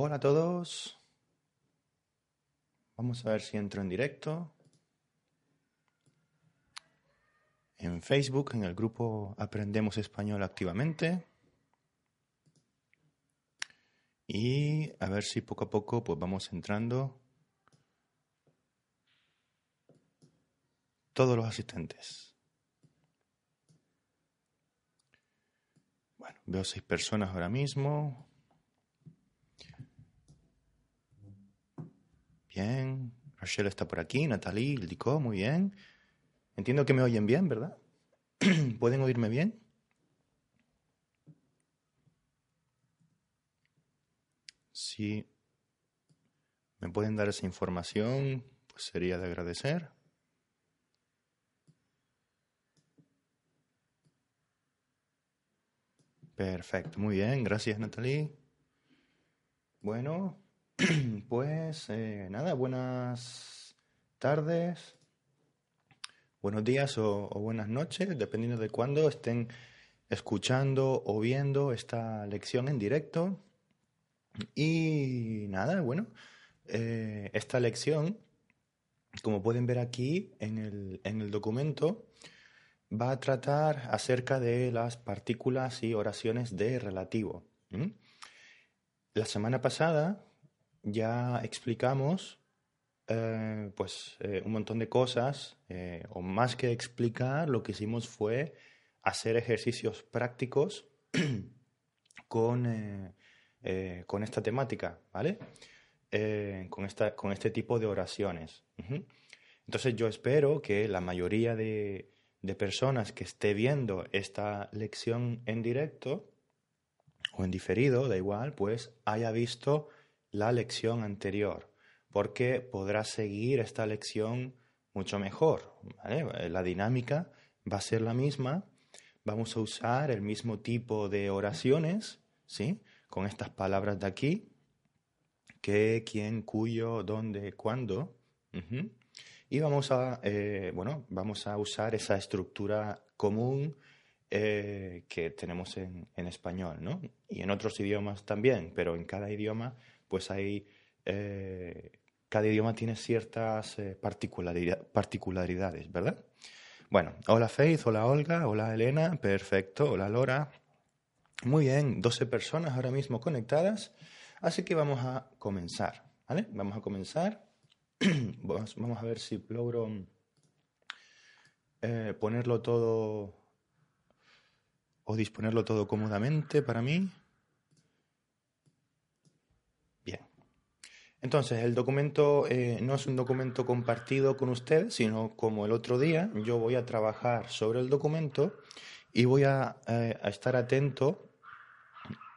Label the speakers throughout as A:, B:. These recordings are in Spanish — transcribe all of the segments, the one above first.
A: Hola a todos. Vamos a ver si entro en directo. En Facebook, en el grupo Aprendemos Español Activamente. Y a ver si poco a poco pues vamos entrando todos los asistentes. Bueno, veo seis personas ahora mismo. Bien. Rachel está por aquí, Natalie, Ildiko, muy bien. Entiendo que me oyen bien, ¿verdad? ¿Pueden oírme bien? Si me pueden dar esa información, pues sería de agradecer. Perfecto, muy bien, gracias Natalie. Bueno, pues eh, nada, buenas tardes, buenos días o, buenas noches, dependiendo de cuándo estén escuchando o viendo esta lección en directo. Y nada, bueno, eh, esta lección, como pueden ver aquí en el, en el documento, va a tratar acerca de las partículas y oraciones de relativo. La semana pasada ya explicamos eh, pues eh, un montón de cosas, eh, o más que explicar, lo que hicimos fue hacer ejercicios prácticos con, con esta temática, ¿vale? con, esta, con este tipo de oraciones. Entonces yo espero que la mayoría de, de personas que esté viendo esta lección en directo o en diferido, da igual, pues haya visto la lección anterior, porque podrá seguir esta lección mucho mejor. La dinámica va a ser la misma, vamos a usar el mismo tipo de oraciones, ¿sí? Con estas palabras de aquí, qué, quién, cuyo, dónde, cuándo. Y vamos a, eh, bueno, vamos a usar esa estructura común eh, que tenemos en, en, español, ¿no? Y en otros idiomas también, pero en cada idioma pues hay, eh, cada idioma tiene ciertas eh, particularidades, ¿verdad? Bueno, hola Faith, hola Olga, hola Elena, perfecto, hola Lora. Muy bien, 12 personas ahora mismo conectadas, así que vamos a comenzar, ¿vale? Vamos a comenzar. vamos, a ver si logro eh, ponerlo todo o disponerlo todo cómodamente para mí. Entonces, el documento eh, no es un documento compartido con ustedes, sino como el otro día, yo voy a trabajar sobre el documento y voy a, eh, estar atento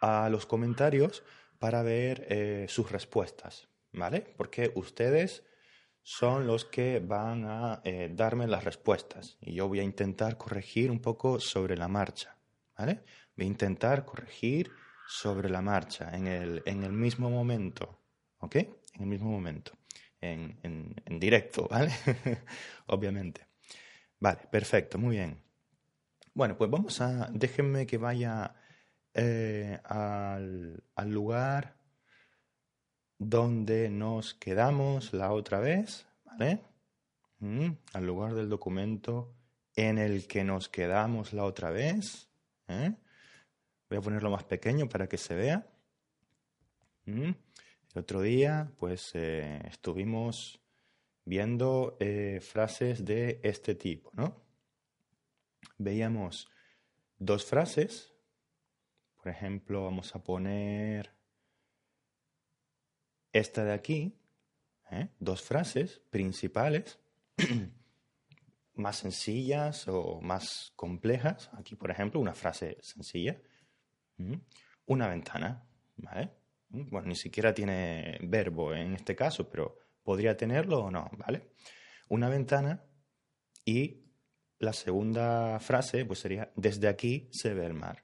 A: a los comentarios para ver eh, sus respuestas, ¿vale? Porque ustedes son los que van a darme las respuestas y yo voy a intentar corregir un poco sobre la marcha, ¿vale? Voy a intentar corregir sobre la marcha en el, en el mismo momento. ¿Ok? En el mismo momento, en, en, directo, ¿vale? Obviamente. Vale, perfecto, muy bien. Bueno, pues vamos a, déjenme que vaya eh, al, al lugar donde nos quedamos la otra vez, ¿vale? Mm, al lugar del documento en el que nos quedamos la otra vez. ¿eh? Voy a ponerlo más pequeño para que se vea. Mm. El otro día, pues, eh, estuvimos viendo eh, frases de este tipo, ¿no? Veíamos dos frases. Por ejemplo, vamos a poner esta de aquí, ¿eh? dos frases principales, más sencillas o más complejas. Aquí, por ejemplo, una frase sencilla. una ventana, ¿vale? Bueno, ni siquiera tiene verbo en este caso, pero podría tenerlo o no, ¿vale? Una ventana y la segunda frase pues sería desde aquí se ve el mar.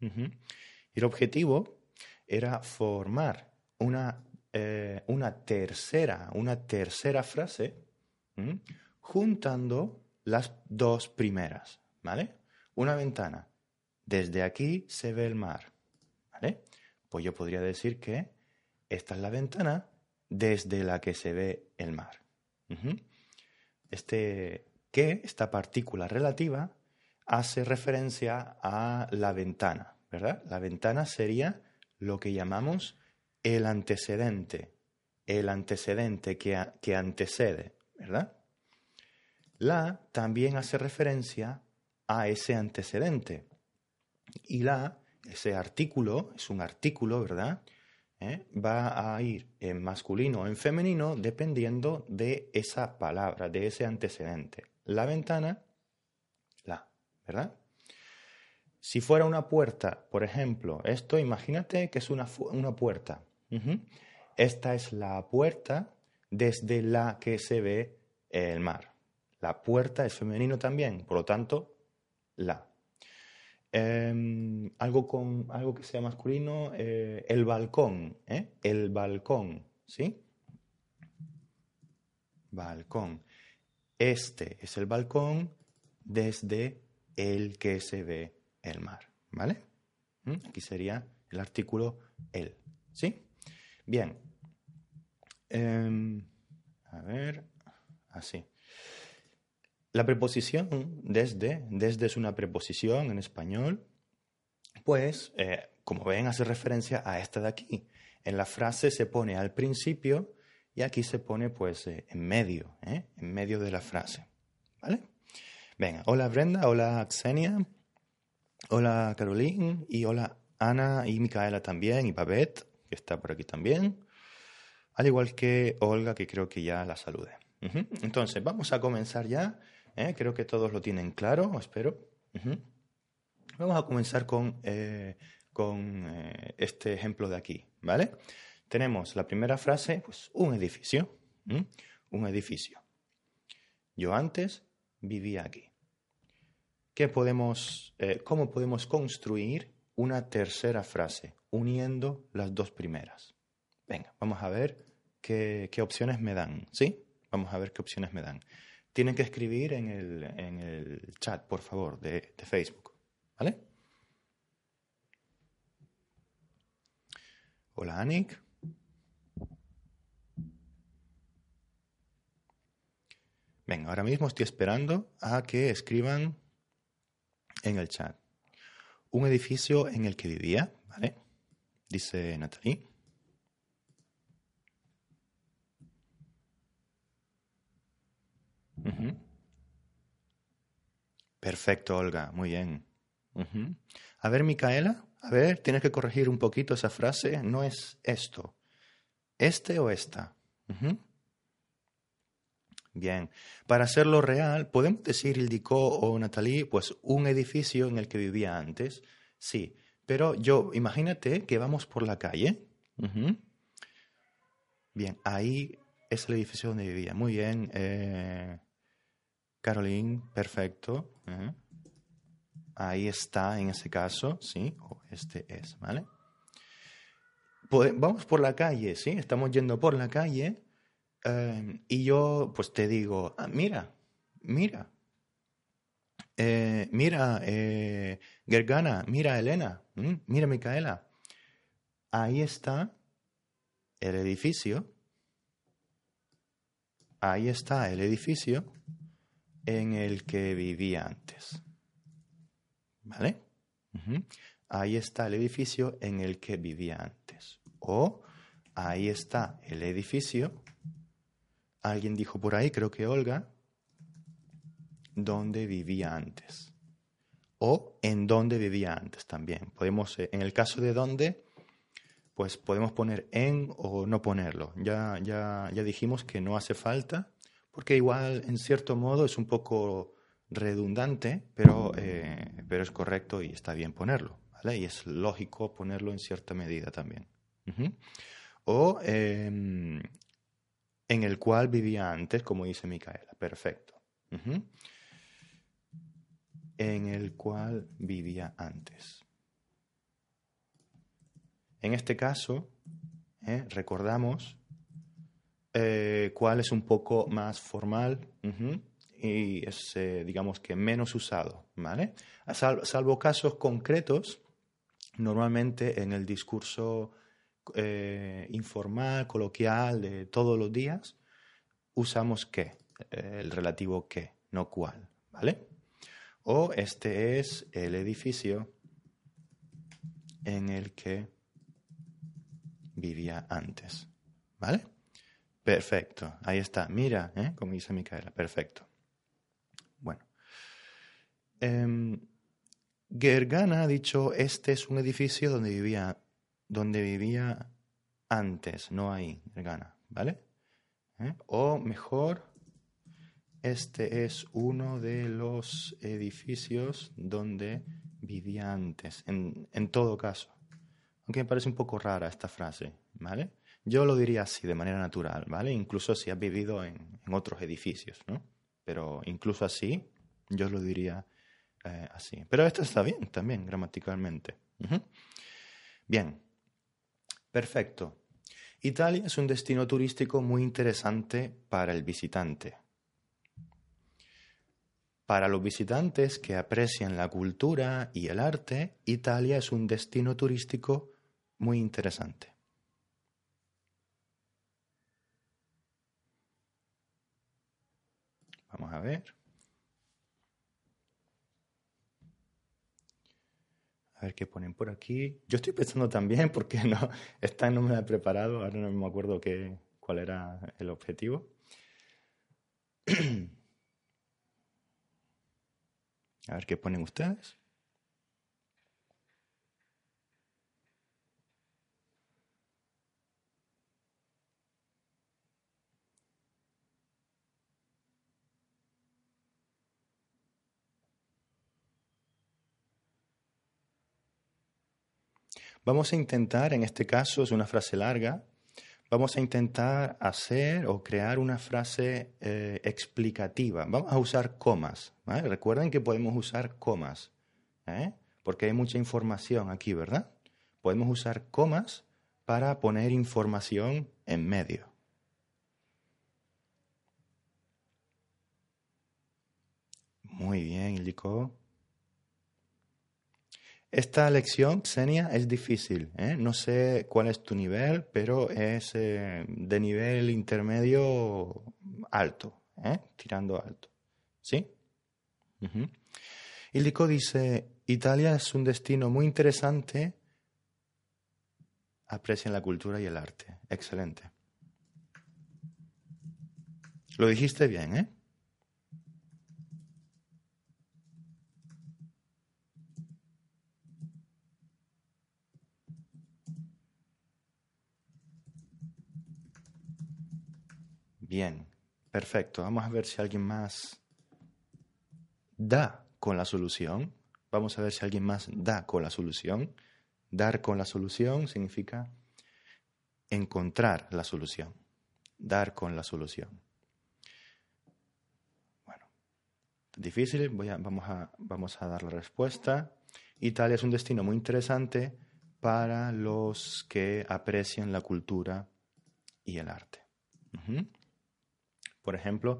A: Y el objetivo era formar una, eh, una tercera, una tercera frase juntando las dos primeras, ¿vale? Una ventana. Desde aquí se ve el mar, ¿vale? Pues yo podría decir que esta es la ventana desde la que se ve el mar. Este que, esta partícula relativa, hace referencia a la ventana, ¿verdad? La ventana sería lo que llamamos el antecedente, el antecedente que, que antecede, ¿verdad? La también hace referencia a ese antecedente. Y la, ese artículo, es un artículo, ¿verdad? ¿Eh? Va a ir en masculino o en femenino dependiendo de esa palabra, de ese antecedente. La ventana, la, ¿verdad? Si fuera una puerta, por ejemplo, esto imagínate que es una, una puerta. Esta es la puerta desde la que se ve el mar. La puerta es femenino también, por lo tanto, la. Em, algo, con, algo que sea masculino, eh, el balcón, ¿eh? el balcón, ¿sí? Balcón. Este es el balcón desde el que se ve el mar, ¿vale? ¿Mm? Aquí sería el artículo el, ¿sí? Bien. Em, a ver, así. La preposición desde, desde es una preposición en español, pues, eh, como ven, hace referencia a esta de aquí. En la frase se pone al principio y aquí se pone, pues, eh, en medio, ¿eh? en medio de la frase. ¿Vale? Venga, hola Brenda, hola Xenia, hola Caroline y hola Ana y Micaela también y Babette, que está por aquí también, al igual que Olga, que creo que ya la saludé. Entonces, vamos a comenzar ya ¿eh? Creo que todos lo tienen claro, espero. Vamos a comenzar con, eh, con eh, este ejemplo de aquí, ¿vale? Tenemos la primera frase, pues un edificio, un edificio. Yo antes vivía aquí. ¿Qué podemos, ¿Cómo podemos construir una tercera frase uniendo las dos primeras? Venga, vamos a ver qué, qué opciones me dan, ¿sí? Vamos a ver qué opciones me dan tienen que escribir en el, en el chat, por favor, de, Facebook. ¿Vale? Hola, Anik. Venga, ahora mismo estoy esperando a que escriban en el chat. Un edificio en el que vivía, ¿vale? Dice Natalie. Perfecto, Olga, muy bien. A ver, Micaela, a ver, tienes que corregir un poquito esa frase. No es esto. ¿Este o esta? Bien. Para hacerlo real, ¿podemos decir Ildiko o Natalie, pues un edificio en el que vivía antes? Sí. Pero yo, imagínate que vamos por la calle. Bien, ahí es el edificio donde vivía. Muy bien. Eh, Caroline, perfecto. Ahí está en ese caso, ¿sí? O este es, ¿vale? vamos por la calle, ¿sí? Estamos yendo por la calle em, y yo pues te digo, ah, mira, mira, eh, mira, eh, Gergana, mira, Elena, mira, Micaela. Ahí está el edificio. Ahí está el edificio en el que vivía antes. ¿Vale? Ahí está el edificio en el que vivía antes. O ahí está el edificio. Alguien dijo por ahí, creo que Olga, donde vivía antes. O en donde vivía antes también. Podemos, eh, en el caso de donde, pues podemos poner en o no ponerlo. Ya, ya, ya dijimos que no hace falta porque igual en cierto modo es un poco redundante, pero, eh, pero es correcto y está bien ponerlo. Y es lógico ponerlo en cierta medida también. O em, en el cual vivía antes, como dice Micaela. Perfecto. En el cual vivía antes. En este caso, ¿eh? recordamos eh, cuál es un poco más formal y es, eh, digamos que, menos usado, ¿vale? salvo casos concretos, normalmente en el discurso informal, coloquial de todos los días, usamos qué, el relativo qué, no cuál, ¿vale? O este es el edificio en el que vivía antes. ¿Vale? Perfecto, ahí está. Mira, ¿eh? como dice Micaela, perfecto. Bueno. Em, Gergana ha dicho, este es un edificio donde vivía, donde vivía antes, no ahí, Gergana, ¿vale? ¿Eh? O mejor, este es uno de los edificios donde vivía antes, en, en todo caso aunque me parece un poco rara esta frase, ¿vale? Yo lo diría así, de manera natural, ¿vale? Incluso si has vivido en, otros edificios, ¿no? Pero incluso así, yo lo diría eh, así. Pero esto está bien también, gramaticalmente. Bien, perfecto. Italia es un destino turístico muy interesante para el visitante. Para los visitantes que aprecian la cultura y el arte, Italia es un destino turístico muy interesante. Vamos a ver. A ver qué ponen por aquí. Yo estoy pensando también, porque no, esta no me la he preparado, ahora no me acuerdo qué, cuál era el objetivo. A ver qué ponen ustedes. Vamos a intentar, en este caso es una frase larga, vamos a intentar hacer o crear una frase eh, explicativa. Vamos a usar comas. Recuerden que podemos usar comas, ¿eh? porque hay mucha información aquí, ¿verdad? Podemos usar comas para poner información en medio. Muy bien, Ilico. Esta lección, Xenia, es difícil. ¿eh? No sé cuál es tu nivel, pero es eh, de nivel intermedio alto, ¿eh? tirando alto. ¿Sí? Uh dice, Italia es un destino muy interesante. Aprecian la cultura y el arte. Excelente. Lo dijiste bien, ¿eh? Bien, perfecto. Vamos a ver si alguien más da con la solución. Vamos a ver si alguien más da con la solución. Dar con la solución significa encontrar la solución. Dar con la solución. Bueno, difícil, vamos, a, vamos a dar la respuesta. Italia es un destino muy interesante para los que aprecian la cultura y el arte. Por ejemplo,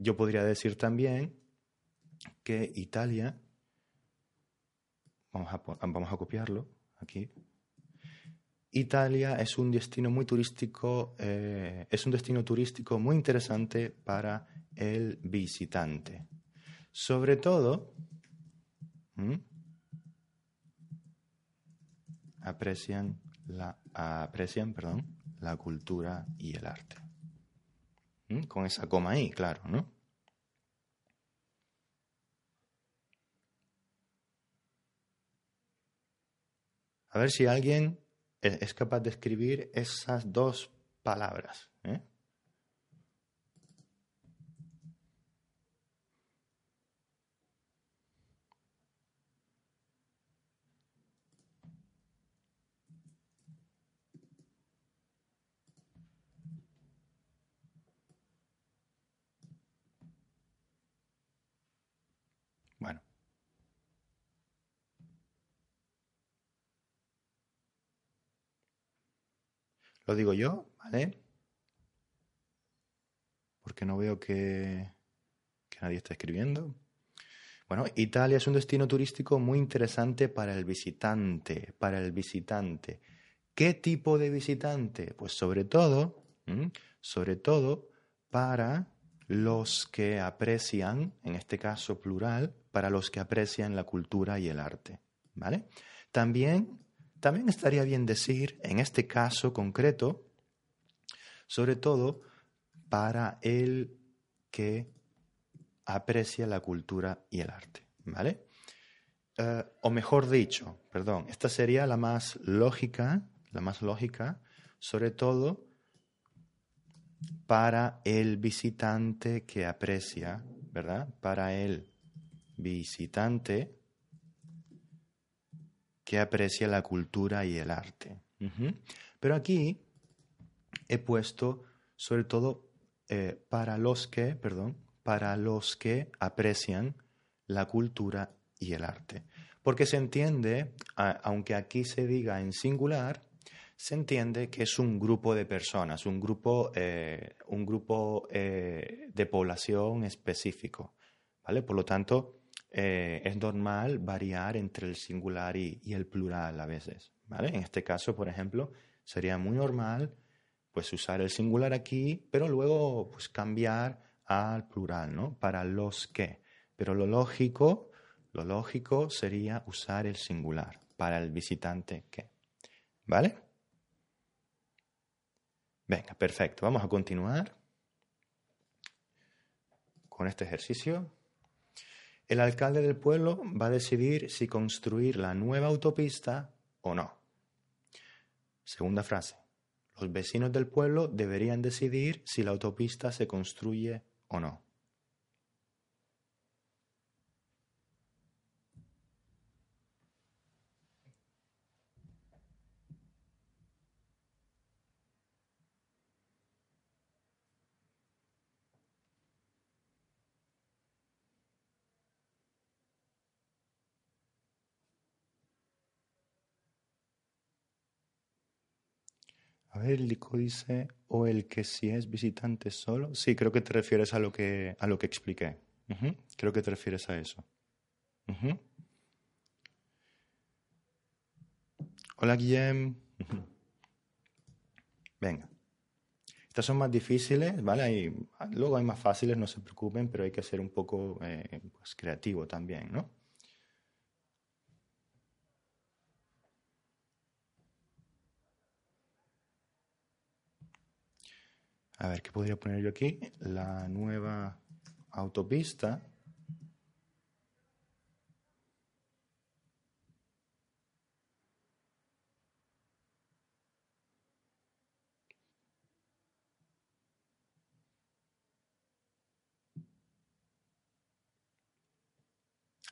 A: yo podría decir también que Italia, vamos a, copiarlo aquí, Italia es un destino muy turístico, eh, es un destino turístico muy interesante para el visitante. Sobre todo, aprecian la, aprecian, perdón, la cultura y el arte. Con esa coma ahí, claro, ¿no? A ver si alguien es capaz de escribir esas dos palabras. ¿eh? Lo digo yo, ¿vale? Porque no veo que, nadie está escribiendo. Bueno, Italia es un destino turístico muy interesante para el visitante, para el visitante. ¿Qué tipo de visitante? Pues sobre todo, sobre todo para los que aprecian, en este caso plural, para los que aprecian la cultura y el arte. ¿Vale? También, también estaría bien decir, en este caso concreto, sobre todo para el que aprecia la cultura y el arte. ¿Vale? Eh, o mejor dicho, perdón, esta sería la más lógica, la más lógica, sobre todo para el visitante que aprecia, ¿verdad? Para el visitante que aprecia la cultura y el arte. Pero aquí he puesto sobre todo eh, para los que, perdón, para los que aprecian la cultura y el arte. Porque se entiende, aunque aquí se diga en singular, se entiende que es un grupo de personas, un grupo, eh, un grupo eh, de población específico. ¿vale? Por lo tanto, eh, es normal variar entre el singular y, el plural a veces. ¿vale? En este caso, por ejemplo, sería muy normal pues, usar el singular aquí, pero luego pues, cambiar al plural, ¿no? Para los que. Pero lo lógico, lo lógico sería usar el singular para el visitante que. ¿Vale? Venga, perfecto. Vamos a continuar con este ejercicio. El alcalde del pueblo va a decidir si construir la nueva autopista o no. Segunda frase. Los vecinos del pueblo deberían decidir si la autopista se construye o no. A ver, Lico dice, o el que si es visitante solo. Sí, creo que te refieres a lo que, a lo que expliqué. Creo que te refieres a eso. Hola, Guillem. Venga. Estas son más difíciles, ¿vale? luego hay más fáciles, no se preocupen, pero hay que ser un poco eh, pues, creativo también, ¿no? A ver, ¿qué podría poner yo aquí? La nueva autopista.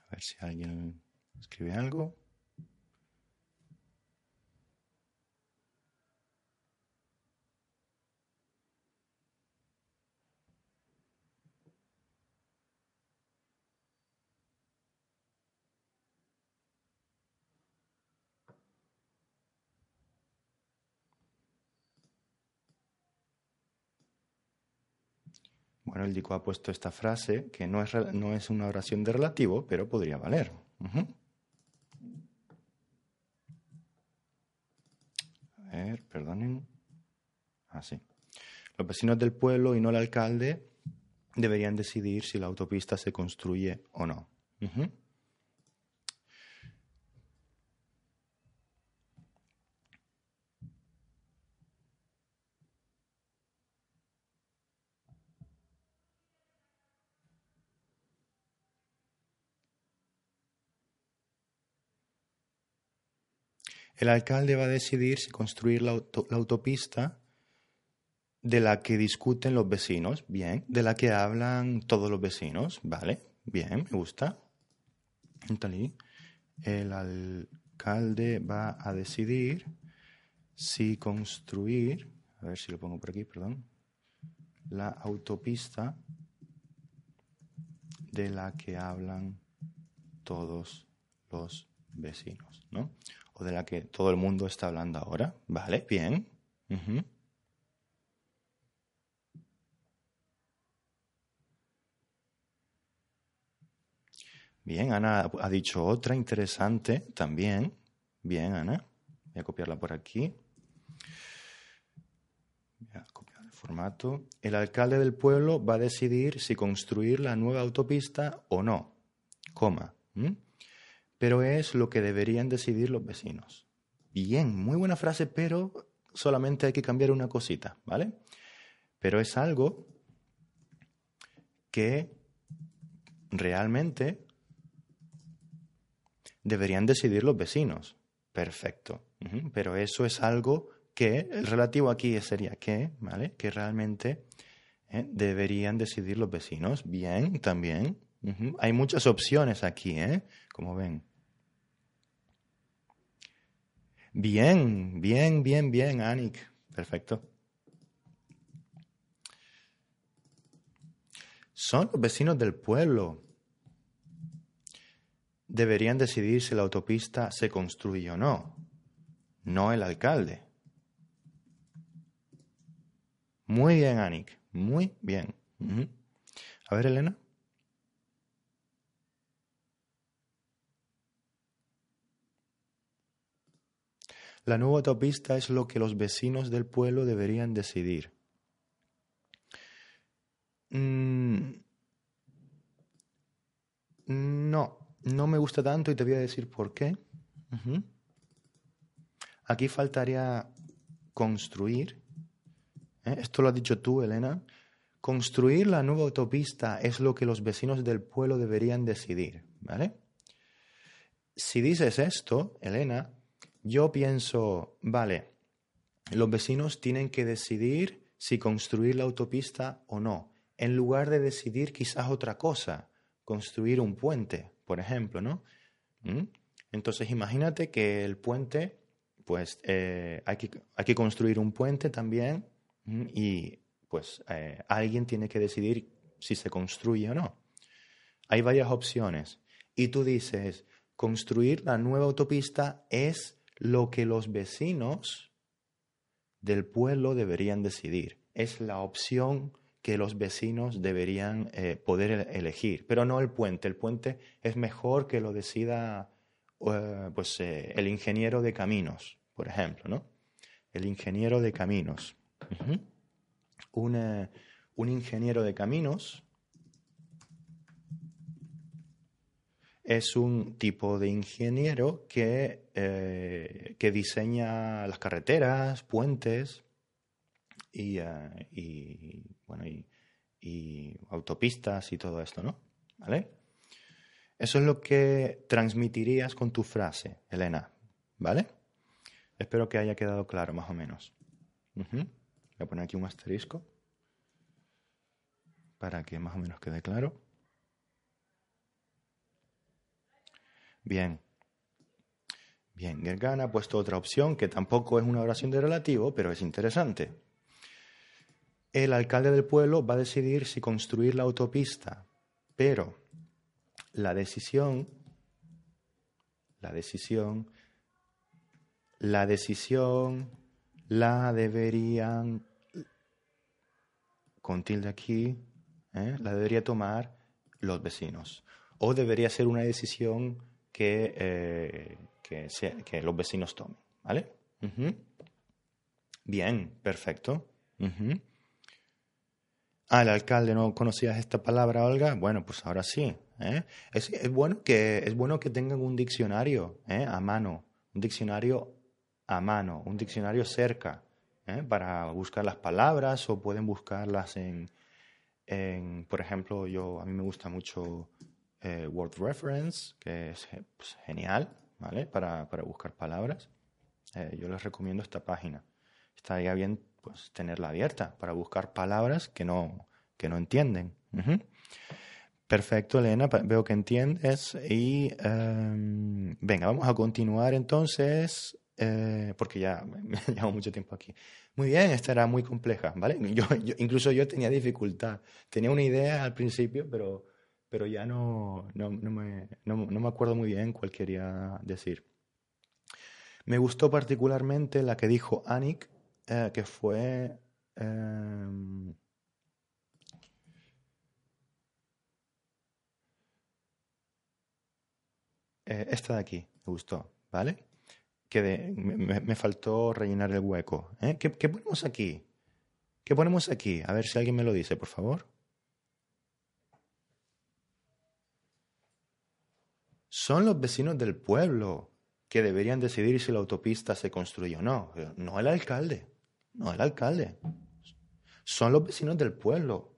A: A ver si alguien escribe algo. Bueno, el Dico ha puesto esta frase, que no es, no es una oración de relativo, pero podría valer. A ver, perdonen. Ah, sí. Los vecinos del pueblo y no el alcalde deberían decidir si la autopista se construye o no. El alcalde va a decidir si construir la, autopista de la que discuten los vecinos, bien, de la que hablan todos los vecinos, vale, bien, me gusta. El alcalde va a decidir si construir, a ver si lo pongo por aquí, perdón, la autopista de la que hablan todos los vecinos, ¿no? De la que todo el mundo está hablando ahora. Vale, bien. Bien, Ana ha dicho otra interesante también. Bien, Ana. Voy a copiarla por aquí. Voy a copiar el formato. El alcalde del pueblo va a decidir si construir la nueva autopista o no. Coma. Pero es lo que deberían decidir los vecinos. Bien, muy buena frase, pero solamente hay que cambiar una cosita, ¿vale? Pero es algo que realmente deberían decidir los vecinos. Perfecto. Pero eso es algo que, el relativo aquí sería que, ¿vale? Que realmente eh, deberían decidir los vecinos. Bien, también. Hay muchas opciones aquí, ¿eh? Como ven. Bien, bien, bien, bien, Anik. Perfecto. Son los vecinos del pueblo. Deberían decidir si la autopista se construye o no, no el alcalde. Muy bien, Anik. Muy bien. A ver, Elena. La nueva autopista es lo que los vecinos del pueblo deberían decidir. Mm, no, no me gusta tanto y te voy a decir por qué. Aquí faltaría construir. ¿eh? Esto lo has dicho tú, Elena. Construir la nueva autopista es lo que los vecinos del pueblo deberían decidir, ¿vale? Si dices esto, Elena, yo pienso, vale, los vecinos tienen que decidir si construir la autopista o no, en lugar de decidir quizás otra cosa, construir un puente, por ejemplo, ¿no? ¿Mm? Entonces imagínate que el puente, pues eh, hay, que, hay que construir un puente también ¿m? y pues eh, alguien tiene que decidir si se construye o no. Hay varias opciones y tú dices, construir la nueva autopista es lo que los vecinos del pueblo deberían decidir. Es la opción que los vecinos deberían eh, poder ele- elegir, pero no el puente. El puente es mejor que lo decida eh, pues, eh, el ingeniero de caminos, por ejemplo, ¿no? El ingeniero de caminos. Un ingeniero de caminos es un tipo de ingeniero que, eh, que diseña las carreteras, puentes y, eh, bueno, y, autopistas y todo esto, ¿no? ¿Vale? Eso es lo que transmitirías con tu frase, Elena, ¿vale? Espero que haya quedado claro más o menos. Ujú. Voy a poner aquí un asterisco para que más o menos quede claro. Bien. Bien, Gergan ha puesto otra opción que tampoco es una oración de relativo, pero es interesante. El alcalde del pueblo va a decidir si construir la autopista, pero la decisión, la decisión, la decisión la deberían, con tilde aquí, ¿eh? la debería tomar los vecinos. O debería ser una decisión que, eh, que, los vecinos tomen. ¿Vale? Bien, perfecto. Ah, el alcalde, ¿no conocías esta palabra, Olga? Bueno, pues ahora sí. ¿eh? Es, bueno que, es bueno que tengan un diccionario ¿eh? a mano, un diccionario a mano, un diccionario cerca, para buscar las palabras o pueden buscarlas en, en, por ejemplo, yo a mí me gusta mucho eh, Word Reference, que es pues, genial, ¿vale? Para, para buscar palabras. Eh, yo les recomiendo esta página. Estaría bien pues tenerla abierta para buscar palabras que no, que no entienden. Perfecto, Elena, veo que entiendes. Y em, venga, vamos a continuar entonces, eh, porque ya me llevo mucho tiempo aquí. Muy bien, esta era muy compleja, ¿vale? Yo, yo- incluso yo tenía dificultad. Tenía una idea al principio, pero, pero ya no, no, no me, no, me acuerdo muy bien cuál quería decir. Me gustó particularmente la que dijo Anik eh, que fue... em, eh, esta de aquí, me gustó, ¿vale? Que de- me, me- me faltó rellenar el hueco. ¿eh? ¿Qué, qué ponemos aquí? ¿Qué ponemos aquí? A ver si alguien me lo dice, por favor. Son los vecinos del pueblo que deberían decidir si la autopista se construye o no. No el alcalde. No el alcalde. Son los vecinos del pueblo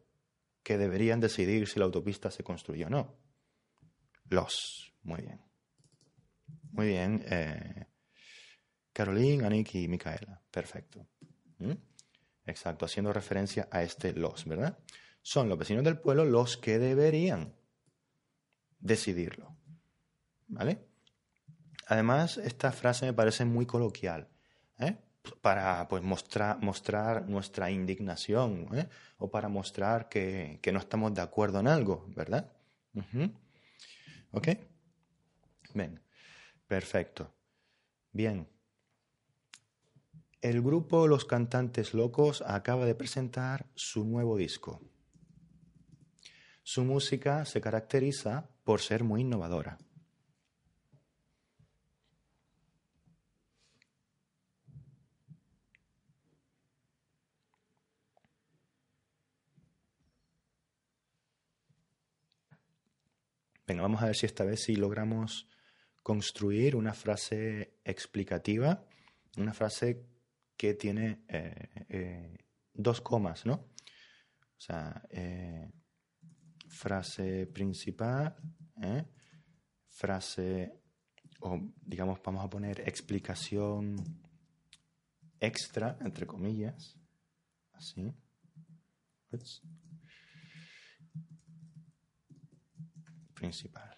A: que deberían decidir si la autopista se construye o no. Los. Muy bien. Muy bien. Eh, Caroline, Anik y Micaela. Perfecto. ¿Mm? Exacto, haciendo referencia a este los, ¿verdad? Son los vecinos del pueblo los que deberían decidirlo. ¿Vale? Además, esta frase me parece muy coloquial, ¿eh? para pues, mostrar, mostrar nuestra indignación ¿eh? o para mostrar que, que no estamos de acuerdo en algo, ¿verdad? ¿Ok? Bien, perfecto. Bien. El grupo Los Cantantes Locos acaba de presentar su nuevo disco. Su música se caracteriza por ser muy innovadora. Venga, vamos a ver si esta vez sí logramos construir una frase explicativa, una frase que tiene eh, eh, dos comas, ¿no? O sea, eh, frase principal, frase, o digamos, vamos a poner explicación extra, entre comillas, así. Principal.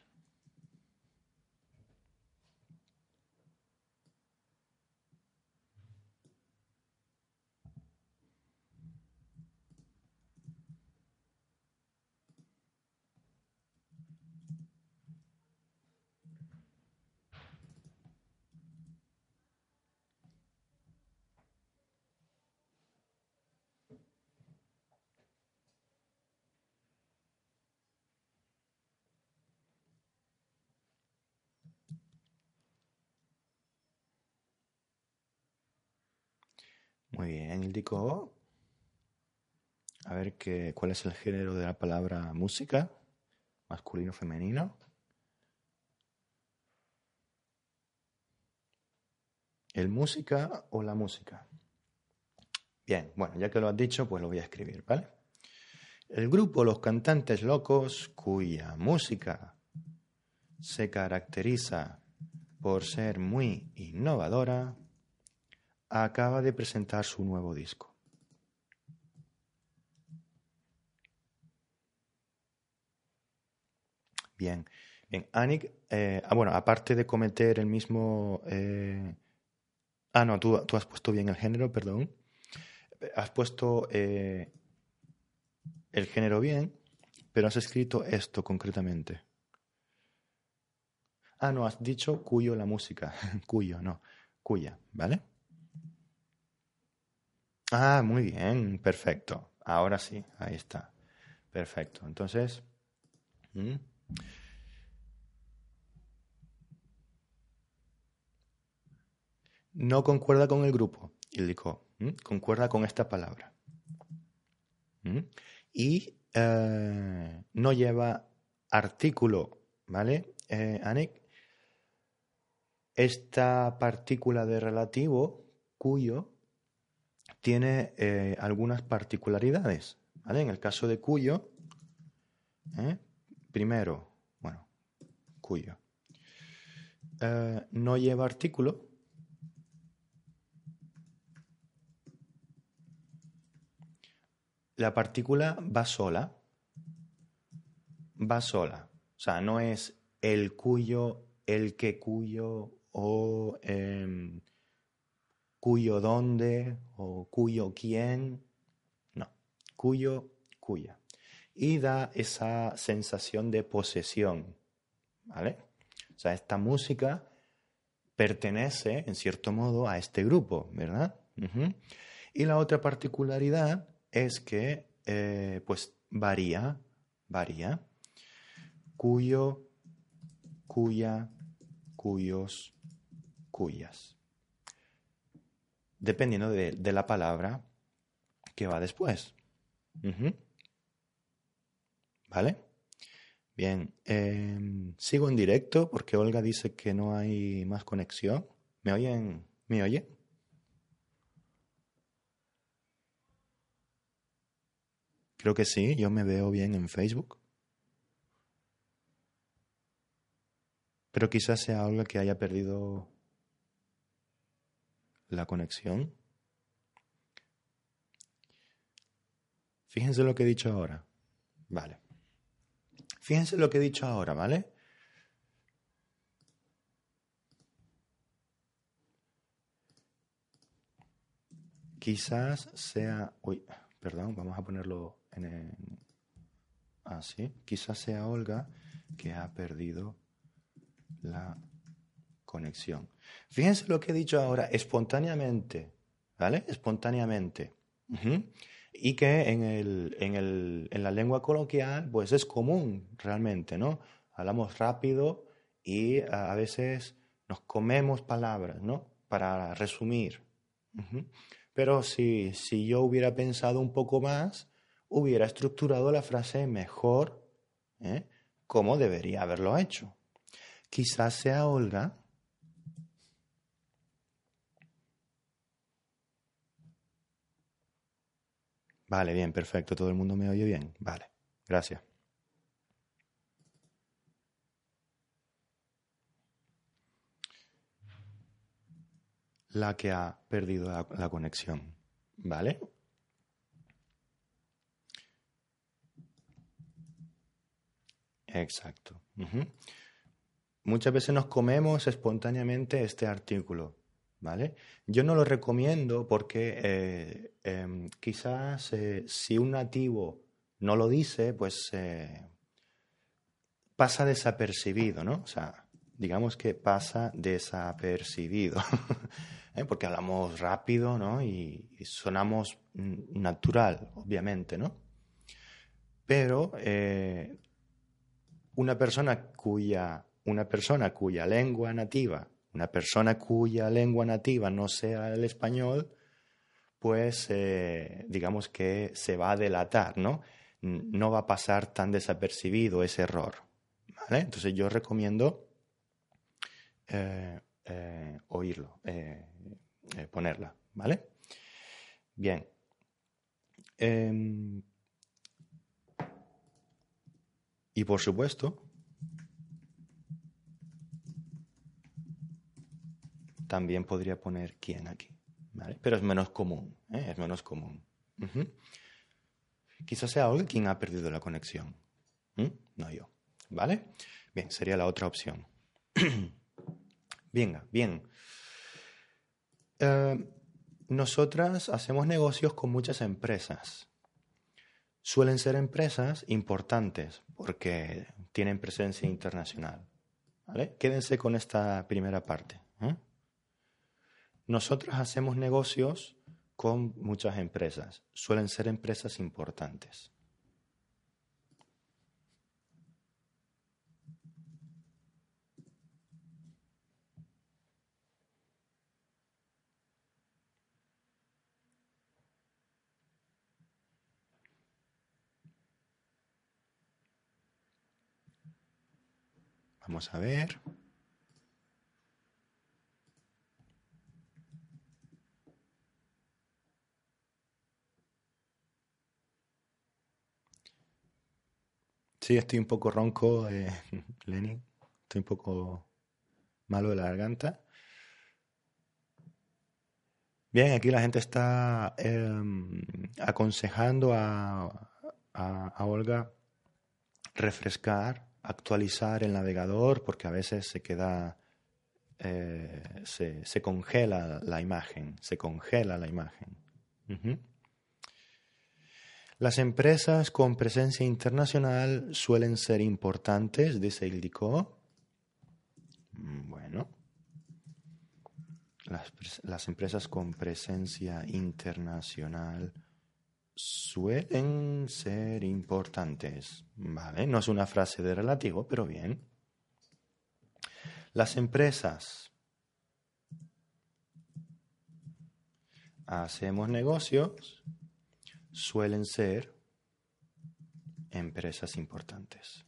A: Muy bien, Ildiko. A ver qué, cuál es el género de la palabra música, masculino, femenino. ¿El música o la música? Bien, bueno, ya que lo has dicho, pues lo voy a escribir, ¿vale? El grupo Los Cantantes Locos, cuya música se caracteriza por ser muy innovadora, acaba de presentar su nuevo disco. Bien, bien. Anik, eh, ah, bueno, aparte de cometer el mismo... eh, ah, no, tú, tú has puesto bien el género, perdón. Has puesto eh, el género bien, pero has escrito esto concretamente. Ah, no, has dicho cuyo la música. cuyo, no. Cuya, ¿vale? Ah, muy bien, perfecto. Ahora sí, ahí está. Perfecto. Entonces, no concuerda con el grupo, indicó. Concuerda con esta palabra. Y eh, no lleva artículo, ¿vale? Eh, esta partícula de relativo, cuyo, tiene eh, algunas particularidades. En el caso de cuyo, ¿eh? primero, bueno, cuyo, eh, no lleva artículo. La partícula va sola. Va sola. O sea, no es el cuyo, el que cuyo o em, cuyo dónde o cuyo quién. No, cuyo, cuya. Y da esa sensación de posesión. ¿Vale? O sea, esta música pertenece, en cierto modo, a este grupo, ¿verdad? Y la otra particularidad es que eh, pues varía, varía, cuyo, cuya, cuyos, cuyas. Dependiendo de, la palabra que va después. ¿Vale? Bien, em, sigo en directo porque Olga dice que no hay más conexión. ¿Me oyen? ¿Me oye? Creo que sí, yo me veo bien en Facebook. Pero quizás sea Olga que haya perdido la conexión. Fíjense lo que he dicho ahora. Vale. Fíjense lo que he dicho ahora, ¿vale? Quizás sea... Uy, perdón, vamos a ponerlo en... Así. Quizás sea Olga que ha perdido la conexión. Fíjense lo que he dicho ahora, espontáneamente, ¿vale? Espontáneamente y que en, el, en, el, en la lengua coloquial pues es común realmente, ¿no? Hablamos rápido y a, veces nos comemos palabras, ¿no? Para resumir. Pero si, si yo hubiera pensado un poco más, hubiera estructurado la frase mejor, ¿eh? como debería haberlo hecho. Quizás sea Olga Vale, bien, perfecto. ¿Todo el mundo me oye bien? Vale, gracias. La que ha perdido la, conexión. ¿Vale? Exacto. Muchas veces nos comemos espontáneamente este artículo. Yo no lo recomiendo porque eh, em, quizás eh, si un nativo no lo dice, pues eh, pasa desapercibido, ¿no? O sea, digamos que pasa desapercibido, porque hablamos rápido, ¿no? Y, y sonamos natural, obviamente, ¿no? Pero una persona cuya una persona cuya lengua nativa una persona cuya lengua nativa no sea el español, pues eh, digamos que se va a delatar, ¿no? No va a pasar tan desapercibido ese error. ¿vale? Entonces yo recomiendo eh, eh, oírlo, ponerla, ¿vale? Bien. Em, y por supuesto, también podría poner quién aquí. ¿vale? Pero es menos común, ¿eh? es menos común. Quizás sea alguien quien ha perdido la conexión. No yo. ¿Vale? Bien, sería la otra opción. Venga, bien. Eh, nosotras hacemos negocios con muchas empresas. Suelen ser empresas importantes porque tienen presencia internacional. Quédense con esta primera parte. ¿eh? Nosotros hacemos negocios con muchas empresas. Suelen ser empresas importantes. Vamos a ver. Sí, estoy un poco ronco, eh, Lenin. Estoy un poco malo de la garganta. Bien, aquí la gente está em, aconsejando a, Olga refrescar, actualizar el navegador, porque a veces se queda, eh, se, congela la imagen, se congela la imagen. Las empresas con presencia internacional suelen ser importantes, dice Ildiko. Bueno. las, empresas con presencia internacional suelen ser importantes. Vale, no es una frase de relativo, pero bien. Las empresas hacemos negocios suelen ser empresas importantes.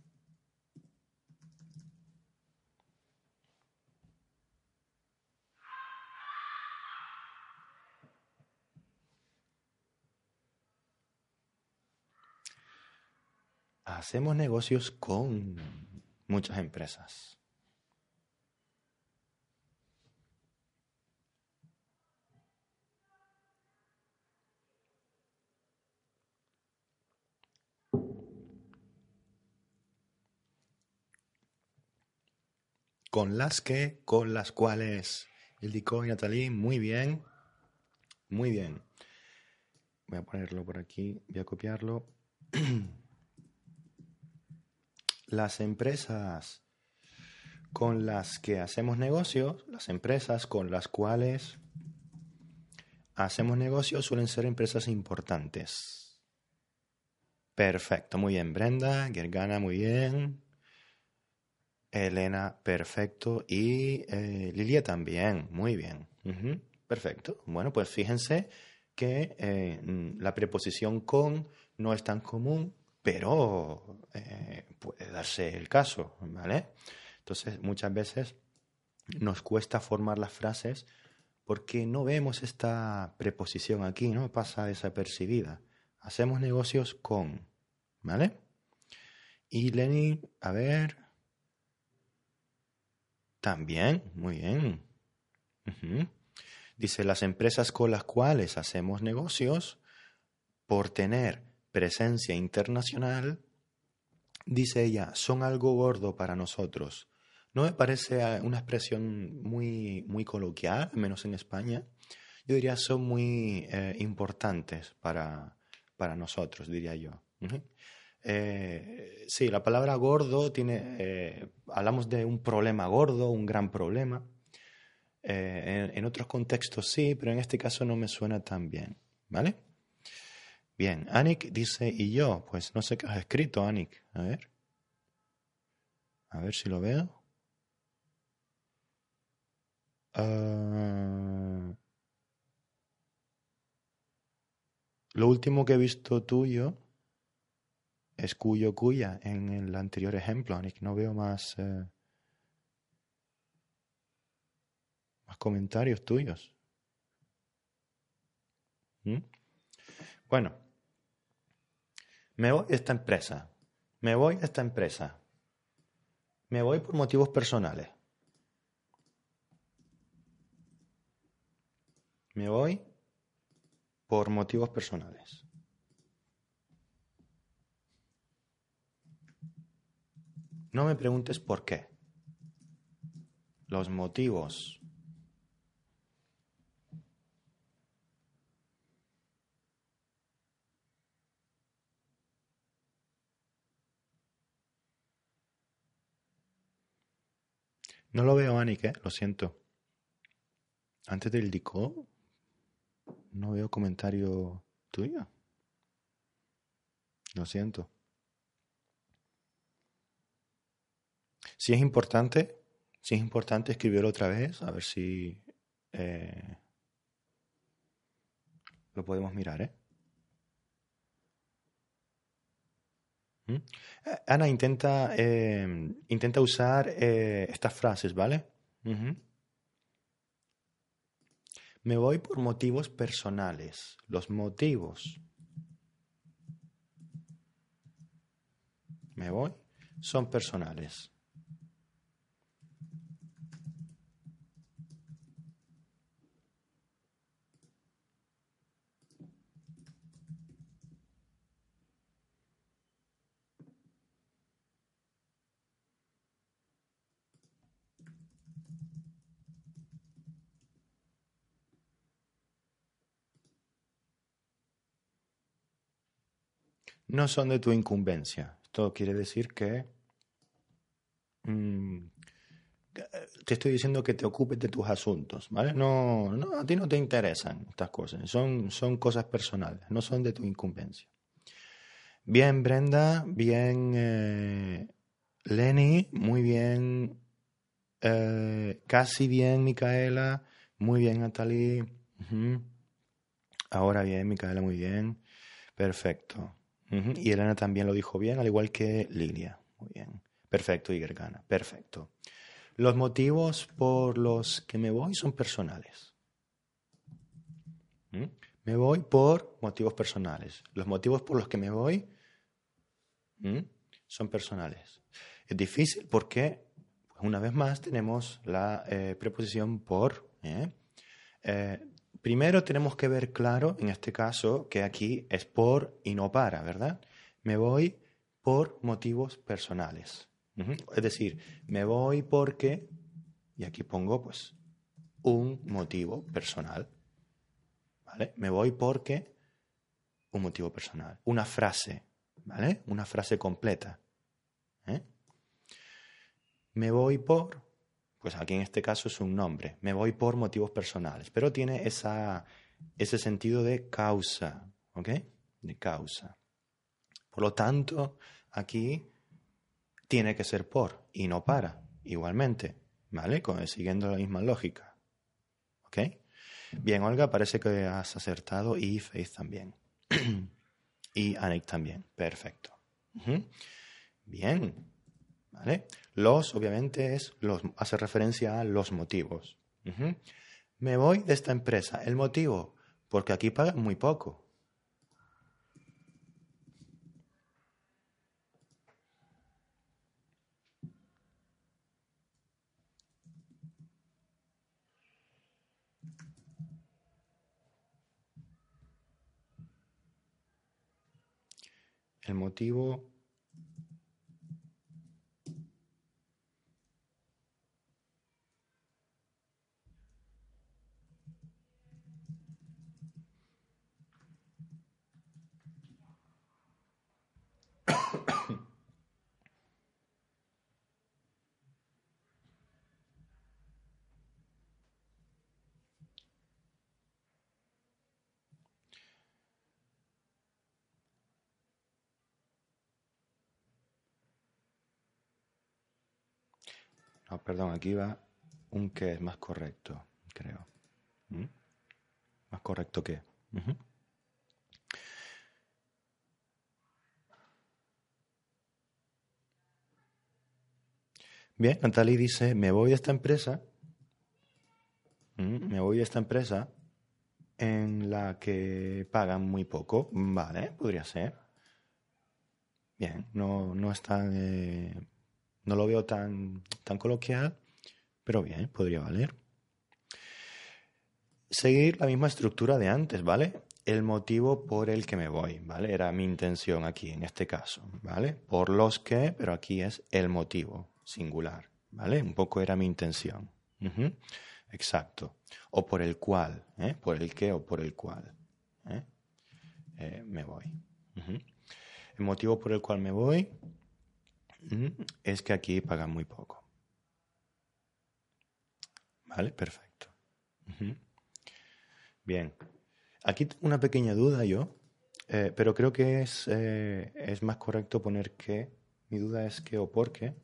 A: hacemos negocios con muchas empresas. Con las que, con las cuales. El y Natalie, muy bien. Muy bien. Voy a ponerlo por aquí, voy a copiarlo. las empresas con las que hacemos negocios, las empresas con las cuales hacemos negocios suelen ser empresas importantes. Perfecto, muy bien. Brenda, Gergana, muy bien. Elena, perfecto. Y eh, Lilia también, muy bien. perfecto. Bueno, pues fíjense que eh, la preposición con no es tan común pero eh, puede darse el caso, ¿vale? Entonces, muchas veces nos cuesta formar las frases porque no vemos esta preposición aquí, ¿no? Pasa desapercibida. Hacemos negocios con, ¿vale? Y Lenny, a ver. También, muy bien. Dice, las empresas con las cuales hacemos negocios, por tener presencia internacional, dice ella, son algo gordo para nosotros. No me parece una expresión muy, muy coloquial, menos en España. Yo diría son muy eh, importantes para, para, nosotros, diría yo. Eh, sí, la palabra gordo tiene, eh, hablamos de un problema gordo, un gran problema. En, en, otros contextos sí, pero en este caso no me suena tan bien, ¿vale? Bien, Anik dice, ¿y yo? Pues no sé qué has escrito, Anik. A ver. A ver si lo veo. Ah, lo último que he visto tuyo es cuyo cuya en el anterior ejemplo, Anik. No veo más, eh, más comentarios tuyos. ¿Mm? Bueno, me voy a esta empresa. Me voy a esta empresa. Me voy por motivos personales. Me voy por motivos personales. No me preguntes por qué. Los motivos No lo veo, Anik, lo siento. Antes del DICO, no veo comentario tuyo. Lo siento. Si es importante, si es importante escribirlo otra vez, a ver si eh, lo podemos mirar, ¿eh? ¿Mm? Eh, Ana, intenta, em, intenta usar eh, estas frases, ¿vale? Me voy por motivos personales. Los motivos. Me voy. Son personales. No son de tu incumbencia. Esto quiere decir que mm, te estoy diciendo que te ocupes de tus asuntos, ¿vale? No, no a ti no te interesan estas cosas, son, son cosas personales, no son de tu incumbencia. Bien, Brenda, bien, eh, Lenny, muy bien, eh, casi bien, Micaela, muy bien, Natalie. Ahora bien, Micaela, muy bien. Perfecto. Y Elena también lo dijo bien, al igual que Lilia. Muy bien. Perfecto, Igergana. Perfecto. Los motivos por los que me voy son personales. ¿Mm? Me voy por motivos personales. Los motivos por los que me voy ¿Mm? son personales. Es difícil porque, una vez más, tenemos la eh, preposición por. ¿eh? Eh, primero tenemos que ver claro, en este caso, que aquí es por y no para, ¿verdad? Me voy por motivos personales. Es decir, me voy porque, y aquí pongo pues un motivo personal. ¿Vale? Me voy porque un motivo personal. Una frase, ¿vale? Una frase completa. ¿eh? Me voy por, pues aquí en este caso es un nombre. Me voy por motivos personales, pero tiene esa, ese sentido de causa, ¿ok? De causa. Por lo tanto, aquí tiene que ser por y no para, igualmente, ¿vale? siguiendo la misma lógica. ¿Ok? Bien, Olga, parece que has acertado y Faith también. y Anik también. Perfecto. Bien. ¿Vale? Los, obviamente, es los, hace referencia a los motivos. Me voy de esta empresa. ¿El motivo? Porque aquí pagan muy poco. El motivo perdón, aquí va un que es más correcto, creo. ¿Mm? Más correcto que. Bien, Natalie dice, me voy a esta empresa, ¿Mm? me voy a esta empresa en la que pagan muy poco. Vale, podría ser. Bien, no, no es tan eh, no lo veo tan, tan coloquial, pero bien, podría valer. Seguir la misma estructura de antes, ¿vale? El motivo por el que me voy, ¿vale? Era mi intención aquí, en este caso, ¿vale? Por los que, pero aquí es el motivo, singular, ¿vale? Un poco era mi intención. Exacto. O por el cual, ¿eh? Por el que o por el cual. ¿eh? Eh, me voy. El motivo por el cual me voy es que aquí pagan muy poco. ¿Vale? Perfecto. Bien. Aquí una pequeña duda yo, eh, pero creo que es, eh, es más correcto poner que. Mi duda es que o por qué.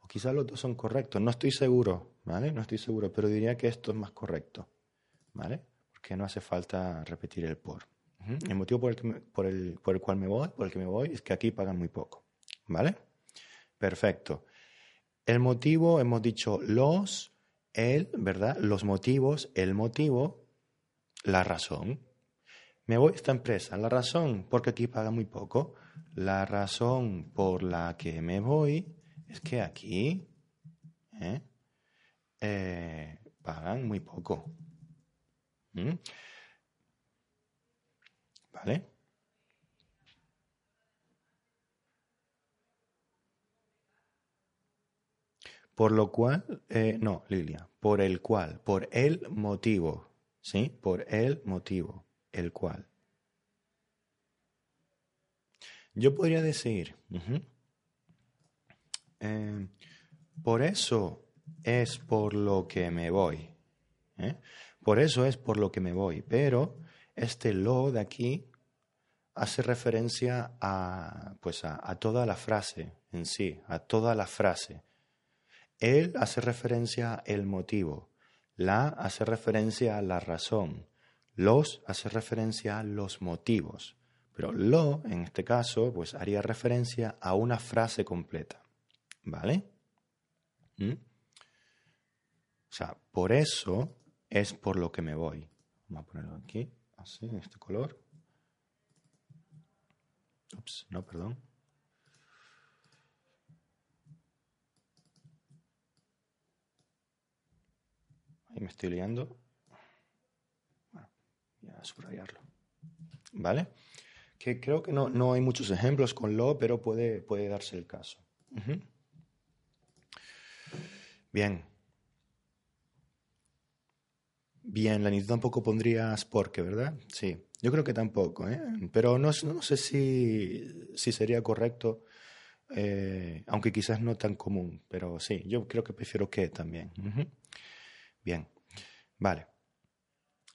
A: O quizás los dos son correctos. No estoy seguro, ¿vale? No estoy seguro, pero diría que esto es más correcto, ¿vale? Porque no hace falta repetir el por. El motivo por el, por, el, por el cual me voy, por el que me voy, es que aquí pagan muy poco. ¿Vale? Perfecto. El motivo, hemos dicho los, el, ¿verdad? Los motivos, el motivo, la razón. Me voy a esta empresa. La razón, porque aquí pagan muy poco. La razón por la que me voy es que aquí ¿eh? Eh, pagan muy poco. ¿Mm? ¿Vale? Por lo cual, eh, no, Lilia, por el cual, por el motivo, ¿sí? Por el motivo, el cual. Yo podría decir, Eh, por eso es por lo que me voy. ¿eh? Por eso es por lo que me voy. Pero este lo de aquí hace referencia a, pues a, toda la frase en sí, a toda la frase. Él hace referencia al motivo. La hace referencia a la razón. Los hace referencia a los motivos. Pero lo, en este caso, pues haría referencia a una frase completa. ¿Vale? ¿Mm? O sea, por eso es por lo que me voy. Vamos a ponerlo aquí, así, en este color. Ups, no, perdón. Ahí me estoy liando. Bueno, voy a subrayarlo. ¿Vale? Que creo que no, no hay muchos ejemplos con lo, pero puede, puede darse el caso. Bien. Bien, la tampoco pondrías porque, ¿verdad? Sí, yo creo que tampoco, ¿eh? pero no, no sé si, si, sería correcto, eh, aunque quizás no tan común, pero sí, yo creo que prefiero que también. Bien, vale.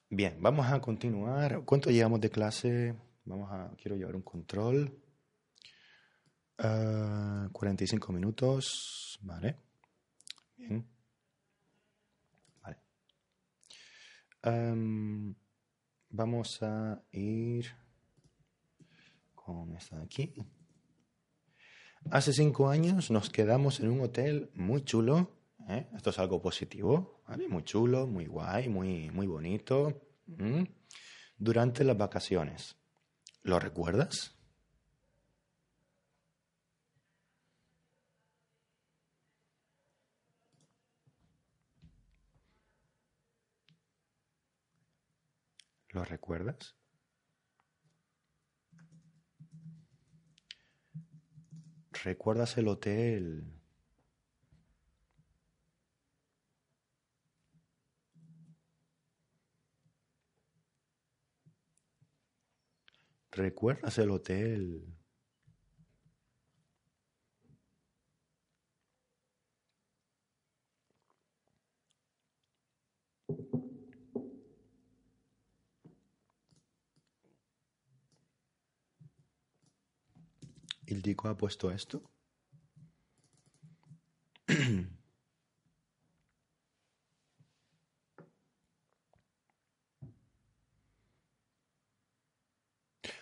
A: Bien, vamos a continuar. ¿Cuánto llevamos de clase? Vamos a, quiero llevar un control. 45 ah, minutos, vale. Bien. Vale. Vamos a ir con esta de aquí. Hace cinco años nos quedamos en un hotel muy chulo. ¿eh? Esto es algo positivo, ¿vale? Muy chulo, muy guay, muy, muy bonito. Durante las vacaciones. ¿Lo recuerdas? ¿Lo recuerdas? ¿Recuerdas el hotel? ¿Recuerdas el hotel? Ildico ha puesto esto.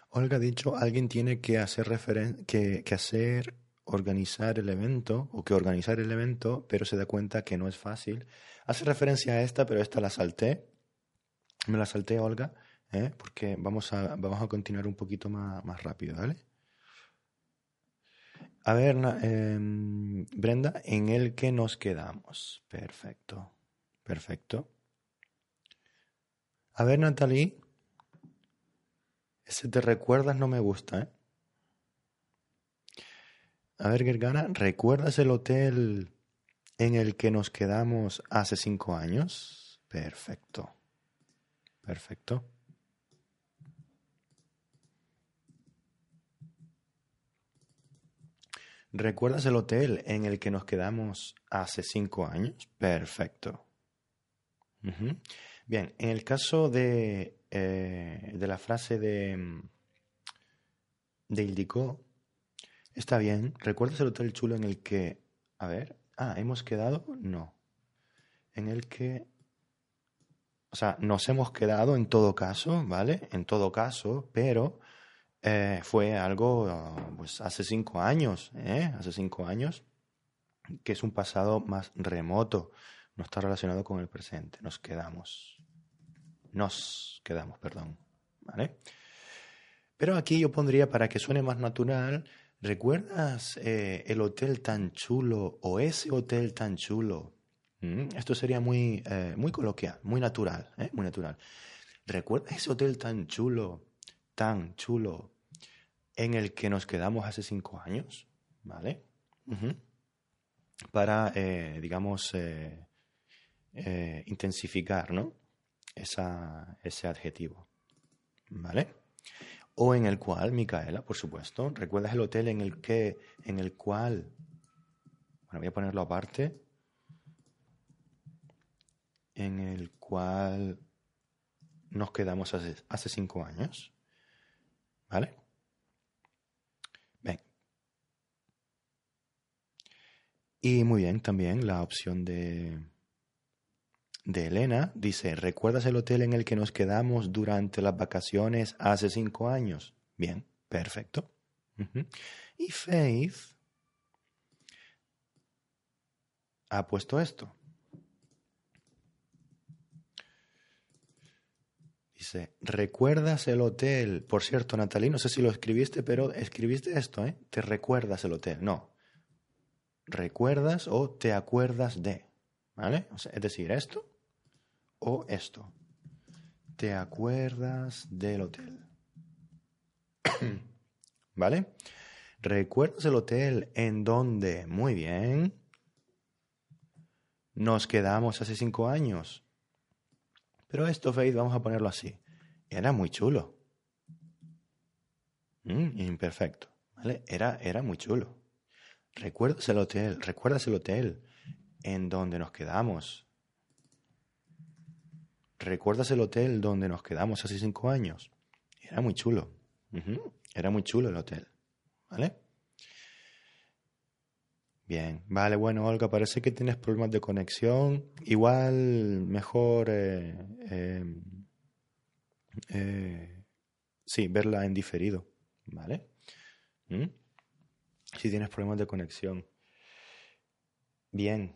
A: Olga ha dicho, alguien tiene que hacer que, que hacer, organizar el evento, o que organizar el evento, pero se da cuenta que no es fácil. Hace referencia a esta, pero esta la salté. Me la salté, Olga, ¿eh? porque vamos a, vamos a continuar un poquito más, más rápido, ¿vale? A ver, em, Brenda, ¿en el que nos quedamos? Perfecto, perfecto. A ver, Natalie, ese te recuerdas no me gusta, ¿eh? A ver, Gergana, ¿recuerdas el hotel en el que nos quedamos hace cinco años? Perfecto, perfecto. ¿Recuerdas el hotel en el que nos quedamos hace cinco años? Perfecto. Bien, en el caso de, eh, de la frase de, de está bien. ¿Recuerdas el hotel chulo en el que... A ver, ah, ¿hemos quedado? No. En el que... O sea, nos hemos quedado en todo caso, ¿vale? En todo caso, pero eh, fue algo pues hace cinco años, ¿eh? hace cinco años, que es un pasado más remoto, no está relacionado con el presente, nos quedamos, nos quedamos, perdón, ¿vale? Pero aquí yo pondría, para que suene más natural, ¿recuerdas eh, el hotel tan chulo o ese hotel tan chulo? Mm, esto sería muy, muy coloquial, muy natural, muy natural. ¿Recuerdas ese hotel tan chulo, tan chulo, en el que nos quedamos hace cinco años, ¿vale? Para, eh, digamos, eh, eh, intensificar, ¿no? Esa, ese adjetivo, ¿vale? O en el cual, Micaela, por supuesto, ¿recuerdas el hotel en el que, en el cual Bueno, voy a ponerlo aparte. En el cual nos quedamos hace, hace cinco años. ¿Vale? Ven. Y muy bien, también la opción de, de Elena dice, ¿recuerdas el hotel en el que nos quedamos durante las vacaciones hace cinco años? Bien, perfecto. Y Faith ha puesto esto. Dice, ¿recuerdas el hotel? Por cierto, Natalie, no sé si lo escribiste, pero escribiste esto, ¿eh? ¿Te recuerdas el hotel? No. ¿Recuerdas o te acuerdas de? ¿Vale? es decir, esto o esto. ¿Te acuerdas del hotel? ¿Vale? ¿Recuerdas el hotel en donde? Muy bien. Nos quedamos hace cinco años. Pero esto, Faith, vamos a ponerlo así. Era muy chulo. Mm, imperfecto. ¿Vale? Era, era muy chulo. ¿Recuerdas el hotel? ¿Recuerdas el hotel en donde nos quedamos? ¿Recuerdas el hotel donde nos quedamos hace cinco años? Era muy chulo. Era muy chulo el hotel. ¿Vale? Bien, vale, bueno, Olga, parece que tienes problemas de conexión. Igual, mejor, eh, em, eh, sí, verla en diferido, ¿vale? ¿Mm? Si tienes problemas de conexión. Bien.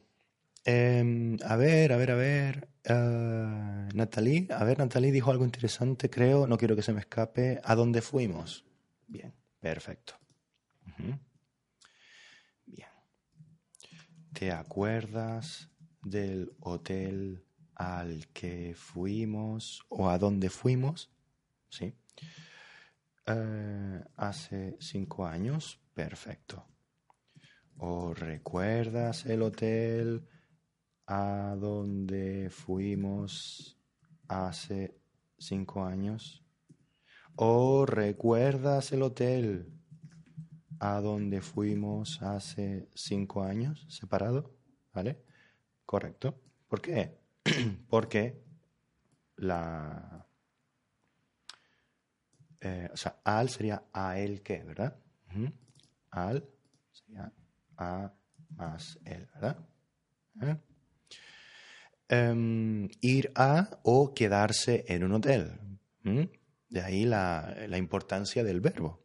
A: Em, a ver, a ver, a ver. Uh, Natalie, a ver, Natalie dijo algo interesante, creo, no quiero que se me escape. ¿A dónde fuimos? Bien, perfecto. ¿Te acuerdas del hotel al que fuimos o a dónde fuimos? Sí. Eh, hace cinco años, perfecto. ¿O recuerdas el hotel a donde fuimos hace cinco años? ¿O recuerdas el hotel a donde fuimos hace cinco años, separado, ¿vale? Correcto. ¿Por qué? Porque la... Eh, o sea, al sería a él que, ¿verdad? Al sería a más él, ¿verdad? ¿Eh? Em, ir a o quedarse en un hotel. De ahí la, la importancia del verbo.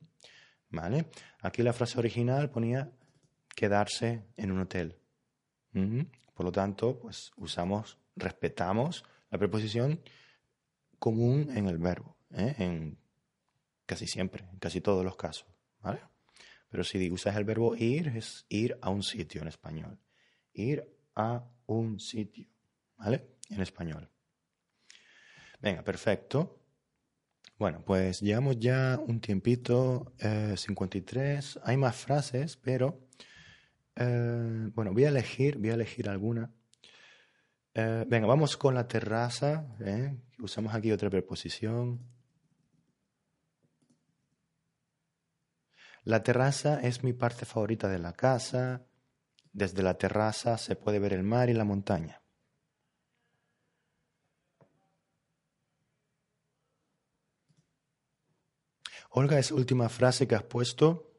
A: ¿Vale? Aquí la frase original ponía quedarse en un hotel. Por lo tanto, pues usamos, respetamos la preposición común en el verbo, ¿eh? en casi siempre, en casi todos los casos. ¿vale? Pero si usas el verbo ir, es ir a un sitio en español. Ir a un sitio, ¿vale? En español. Venga, perfecto. Bueno, pues llevamos ya un tiempito, 53. Eh, Hay más frases, pero eh, bueno, voy a elegir, voy a elegir alguna. Eh, venga, vamos con la terraza. Usamos aquí otra preposición. La terraza es mi parte favorita de la casa. Desde la terraza se puede ver el mar y la montaña. Olga, esa última frase que has puesto,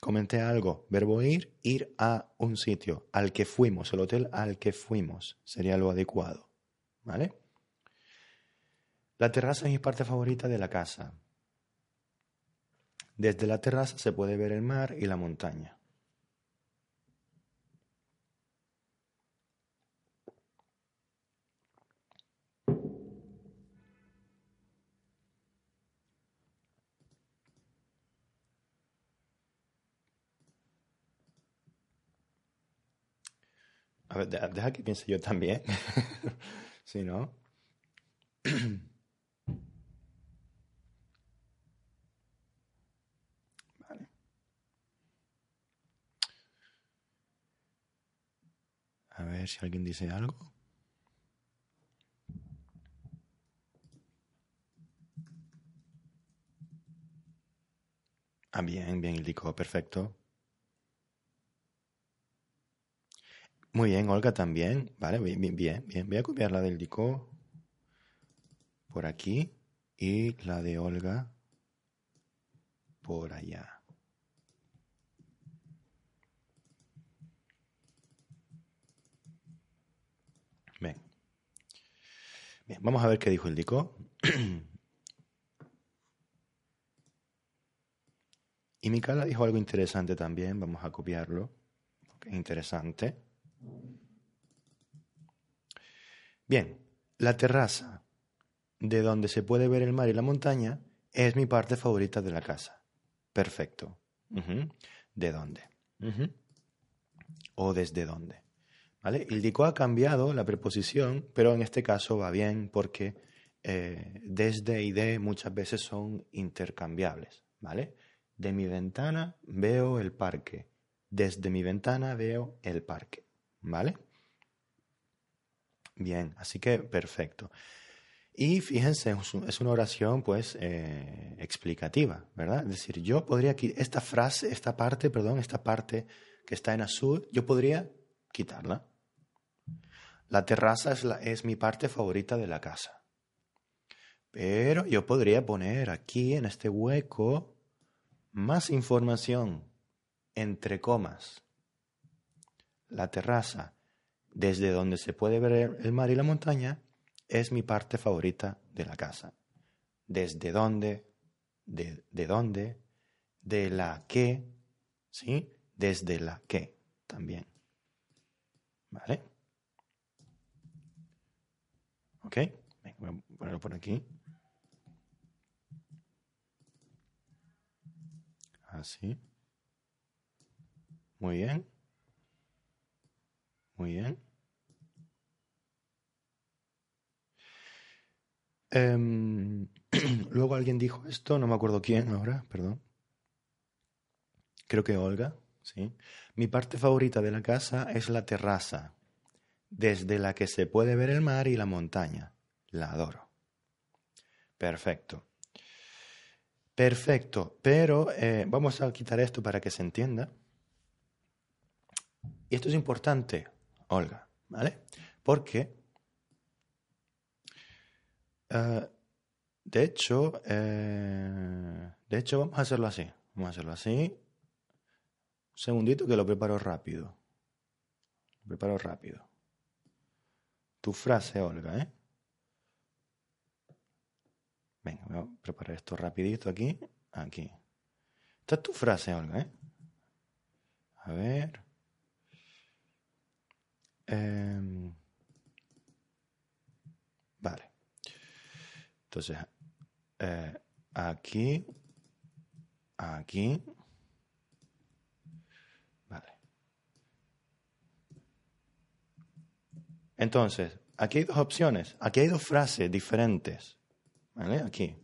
A: comenté algo. Verbo ir, ir a un sitio, al que fuimos, el hotel al que fuimos, sería lo adecuado. ¿Vale? La terraza es mi parte favorita de la casa. Desde la terraza se puede ver el mar y la montaña. A ver, deja que piense yo también. si no. A ver si alguien dice algo. Ah, bien, bien, Ildico, perfecto. Muy bien, Olga también. Vale, bien, bien, bien. Voy a copiar la del Dico por aquí y la de Olga por allá. Bien. Bien, vamos a ver qué dijo el Dico. y Mikala dijo algo interesante también, vamos a copiarlo, interesante. Bien, la terraza de donde se puede ver el mar y la montaña es mi parte favorita de la casa. Perfecto. ¿De dónde? O desde dónde. ¿Vale? El dico ha cambiado la preposición, pero en este caso va bien porque eh, desde y de muchas veces son intercambiables. ¿Vale? De mi ventana veo el parque. Desde mi ventana veo el parque. ¿Vale? Bien, así que perfecto. Y fíjense, es una oración pues eh, explicativa, ¿verdad? Es decir, yo podría, esta frase, esta parte, perdón, esta parte que está en azul, yo podría quitarla. La terraza es, mi parte favorita de la casa. Pero yo podría poner aquí en este hueco más información entre comas. La terraza, desde donde se puede ver el mar y la montaña, es mi parte favorita de la casa. ¿Desde dónde? De, de dónde? De la que, ¿sí? Desde la que también. ¿Vale? ¿Ok? Voy a ponerlo por aquí. Así. Muy bien. Muy bien. Em, luego alguien dijo esto, no me acuerdo quién ahora, perdón. Creo que Olga, sí. Mi parte favorita de la casa es la terraza, desde la que se puede ver el mar y la montaña. La adoro. Perfecto. Perfecto, pero eh, vamos a quitar esto para que se entienda. Y esto es importante, Olga, ¿vale? Porque eh, de hecho, eh, de hecho, vamos a hacerlo así. Vamos a hacerlo así. Un segundito que lo preparo rápido. Lo preparo rápido. Tu frase, Olga, ¿eh? Venga, voy a preparar esto rapidito aquí. Aquí. Esta es tu frase, Olga, ¿eh? A ver. Em, vale. Entonces, eh, aquí, aquí, Entonces, aquí hay dos opciones, aquí hay dos frases diferentes, ¿vale? Aquí.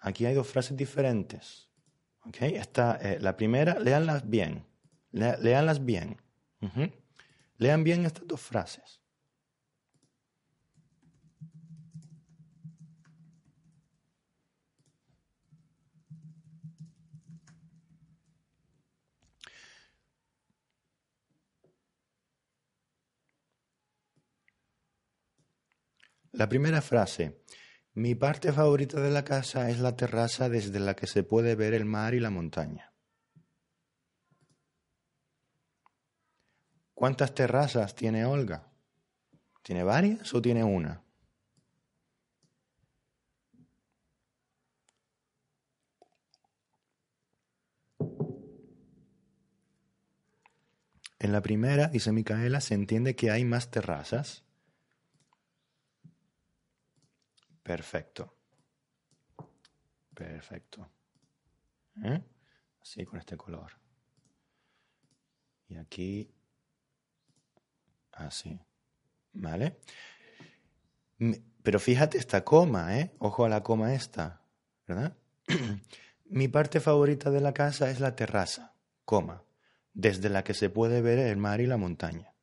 A: Aquí hay dos frases diferentes. ¿Ok? Eh, la primera, leanlas bien. leanlas bien. Lean bien estas dos frases. La primera frase. Mi parte favorita de la casa es la terraza desde la que se puede ver el mar y la montaña. ¿Cuántas terrazas tiene Olga? ¿Tiene varias o tiene una? En la primera, dice Micaela, se entiende que hay más terrazas. Perfecto. Perfecto. ¿Eh? Así con este color. Y aquí, así. ¿Vale? Pero fíjate esta coma, ¿eh? Ojo a la coma esta, ¿verdad? Mi parte favorita de la casa es la terraza, coma, desde la que se puede ver el mar y la montaña.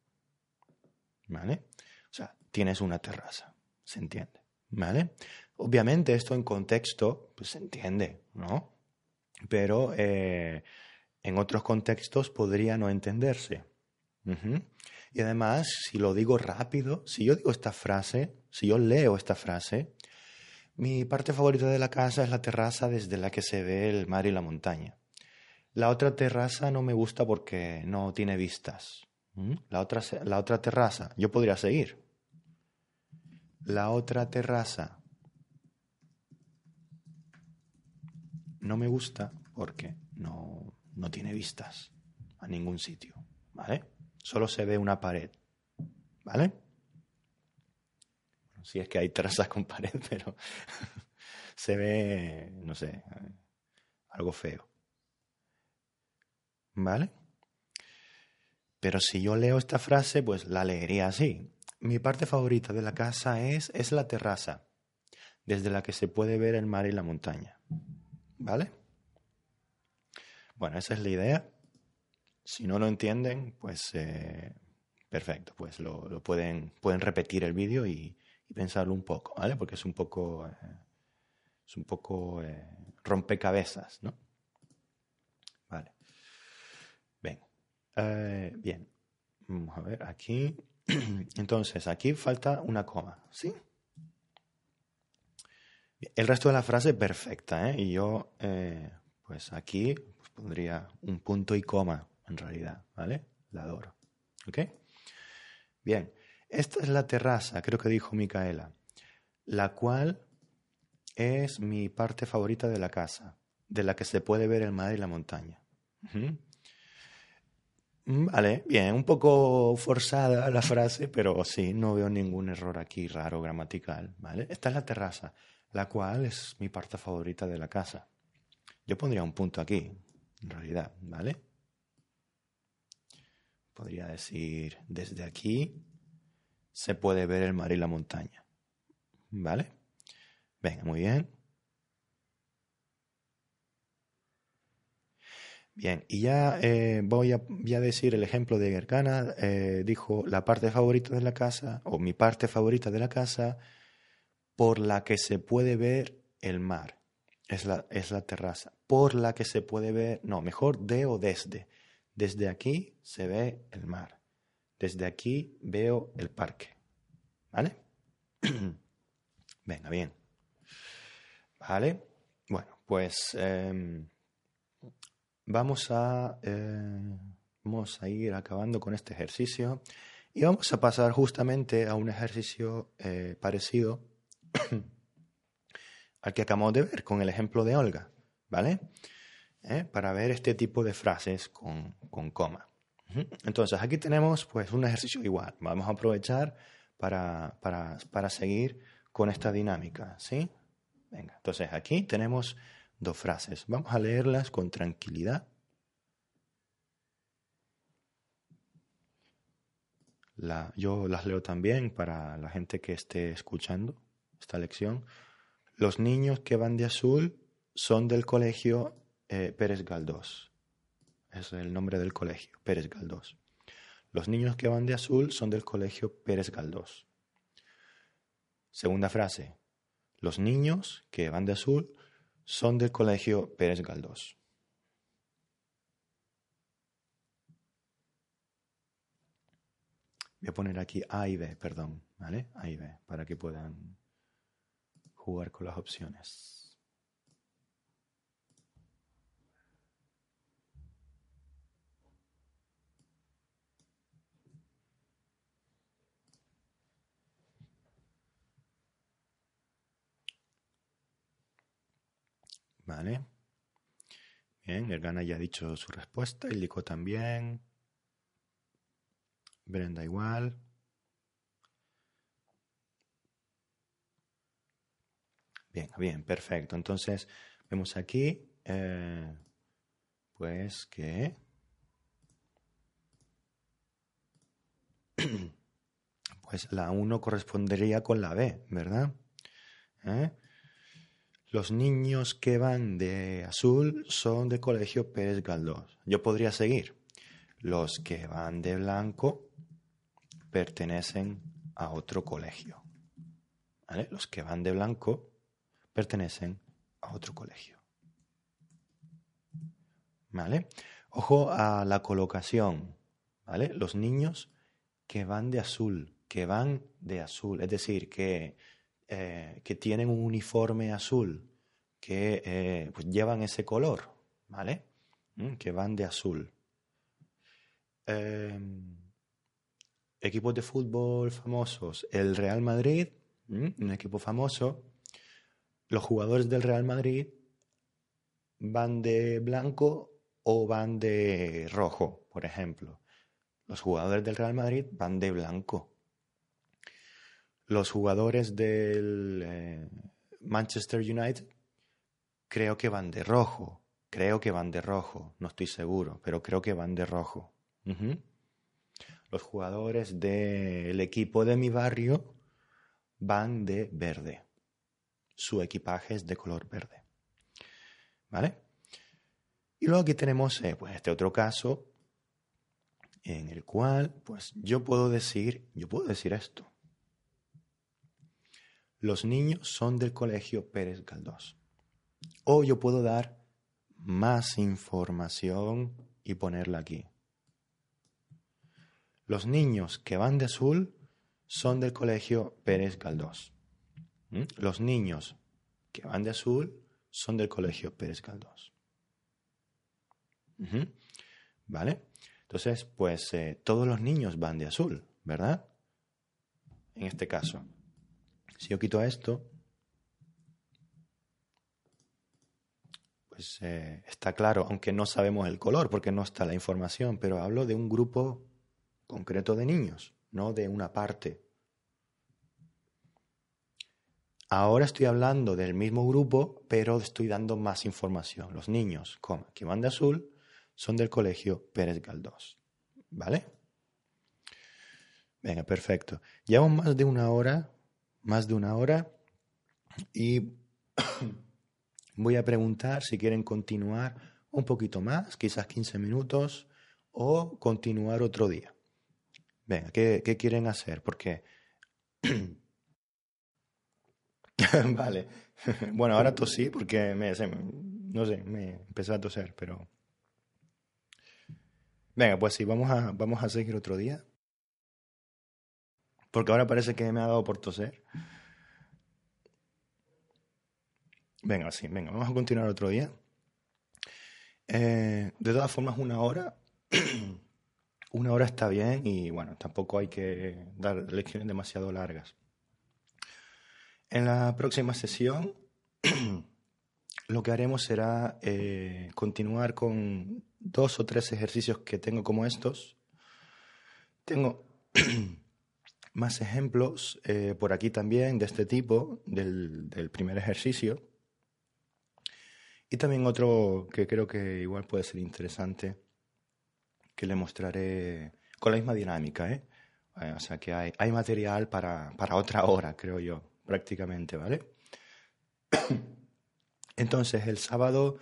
A: ¿Vale? O sea, tienes una terraza, ¿se entiende? Obviamente esto en contexto pues, se entiende, ¿no? Pero eh, en otros contextos podría no entenderse. Y además, si lo digo rápido, si yo digo esta frase, si yo leo esta frase, mi parte favorita de la casa es la terraza desde la que se ve el mar y la montaña. La otra terraza no me gusta porque no tiene vistas. ¿Mm? La otra, la otra terraza, yo podría seguir. La otra terraza no me gusta porque no, no tiene vistas a ningún sitio. ¿Vale? Solo se ve una pared. ¿Vale? Bueno, si es que hay terrazas con pared, pero se ve, no sé, algo feo. ¿Vale? Pero si yo leo esta frase, pues la leería así. Mi parte favorita de la casa es, es la terraza, desde la que se puede ver el mar y la montaña. ¿Vale? Bueno, esa es la idea. Si no lo entienden, pues eh, perfecto, pues lo, lo pueden, pueden repetir el vídeo y, y pensarlo un poco, ¿vale? Porque es un poco, eh, es un poco eh, rompecabezas, ¿no? Vale. Ven. Eh, bien. Vamos a ver aquí. Entonces, aquí falta una coma, ¿sí? El resto de la frase perfecta, ¿eh? Y yo, eh, pues aquí pues, pondría un punto y coma, en realidad, ¿vale? La adoro. ¿Ok? Bien. Esta es la terraza, creo que dijo Micaela, la cual es mi parte favorita de la casa, de la que se puede ver el mar y la montaña. Vale, bien, un poco forzada la frase, pero sí, no veo ningún error aquí raro gramatical, ¿vale? Esta es la terraza, la cual es mi parte favorita de la casa. Yo pondría un punto aquí, en realidad, ¿vale? Podría decir, desde aquí se puede ver el mar y la montaña, ¿vale? Venga, muy bien. Bien, y ya eh, voy, a, decir el ejemplo de Gergana. eh, dijo la parte favorita de la casa, o mi parte favorita de la casa, por la que se puede ver el mar. Es la, es la terraza. Por la que se puede ver, no, mejor de o desde. Desde aquí se ve el mar. Desde aquí veo el parque. ¿Vale? Venga, bien. Vale. Bueno, pues em, vamos a eh, vamos a ir acabando con este ejercicio y vamos a pasar justamente a un ejercicio eh, parecido al que acabamos de ver con el ejemplo de Olga, ¿vale? ¿Eh? Para ver este tipo de frases con, con coma. Entonces aquí tenemos pues un ejercicio igual. Vamos a aprovechar para, para, para seguir con esta dinámica, ¿sí? Venga, entonces aquí tenemos dos frases. Vamos a leerlas con tranquilidad. La, yo las leo también para la gente que esté escuchando esta lección. Los niños que van de azul son del colegio eh, Pérez Galdós. Es el nombre del colegio, Pérez Galdós. Los niños que van de azul son del colegio Pérez Galdós. Segunda frase. Los niños que van de azul son del colegio Pérez Galdós. Voy a poner aquí A y B, perdón, ¿vale? A y B, para que puedan jugar con las opciones. Vale. Bien, el Gana ya ha dicho su respuesta, el Lico también. Brenda igual. Bien, bien, perfecto. Entonces, vemos aquí, eh, pues que... Pues la 1 correspondería con la B, ¿verdad? ¿Eh? Los niños que van de azul son de Colegio Pérez Galdós. Yo podría seguir. Los que van de blanco pertenecen a otro colegio. ¿Vale? Los que van de blanco pertenecen a otro colegio. ¿Vale? Ojo a la colocación, ¿vale? Los niños que van de azul, que van de azul, es decir, que, eh, que tienen un uniforme azul, que eh, pues llevan ese color, ¿vale? Mm, que van de azul. Em, equipos de fútbol famosos. El Real Madrid, mm, un equipo famoso. Los jugadores del Real Madrid van de blanco o van de rojo, por ejemplo. Los jugadores del Real Madrid van de blanco. Los jugadores del eh, Manchester United creo que van de rojo. Creo que van de rojo. No estoy seguro, pero creo que van de rojo. Los jugadores del equipo de mi barrio van de verde. Su equipaje es de color verde. ¿Vale? Y luego aquí tenemos eh, pues este otro caso en el cual pues yo puedo decir, yo puedo decir esto. Los niños son del colegio Pérez Galdós. O yo puedo dar más información y ponerla aquí. Los niños que van de azul son del colegio Pérez Galdós. ¿Mm? Los niños que van de azul son del colegio Pérez Galdós. ¿Vale? Entonces, pues eh, todos los niños van de azul, ¿verdad? En este caso. Si yo quito esto, pues eh, está claro, aunque no sabemos el color porque no está la información, pero hablo de un grupo concreto de niños, no de una parte. Ahora estoy hablando del mismo grupo, pero estoy dando más información. Los niños, que van de azul, son del colegio Pérez Galdós. ¿Vale? Venga, perfecto. Llevamos más de una hora, más de una hora, y voy a preguntar si quieren continuar un poquito más, quizás 15 minutos, o continuar otro día. Venga, ¿qué, quieren hacer? Porque... vale. bueno, ahora tosí porque me, no sé, me empecé a toser, pero... Venga, pues sí, vamos a, vamos a seguir otro día. Porque ahora parece que me ha dado por toser. Venga, sí, venga, vamos a continuar otro día. Eh, de todas formas, una hora, una hora está bien y bueno, tampoco hay que dar lecciones demasiado largas. En la próxima sesión, lo que haremos será eh, continuar con dos o tres ejercicios que tengo como estos. Tengo más ejemplos eh, por aquí también de este tipo, del, primer ejercicio. Y también otro que creo que igual puede ser interesante, que le mostraré con la misma dinámica. ¿eh? eh o sea que hay, hay material para, para otra hora, creo yo, prácticamente, ¿vale? Entonces, el sábado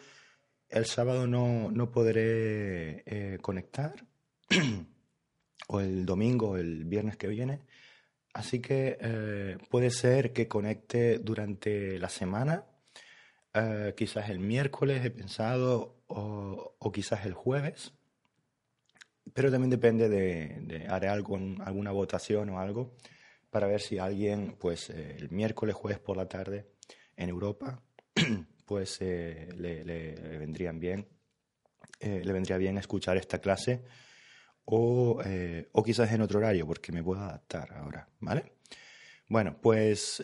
A: el sábado no, no podré eh, conectar, o el domingo el viernes que viene. Así que eh, puede ser que conecte durante la semana, eh, quizás el miércoles he pensado, o, quizás el jueves. Pero también depende de, de haré algo, alguna votación o algo para ver si alguien, pues el miércoles, jueves por la tarde en Europa pues eh, le, vendrían bien, eh, le vendría bien escuchar esta clase o, eh, o, quizás en otro horario, porque me puedo adaptar ahora, ¿vale? Bueno, pues,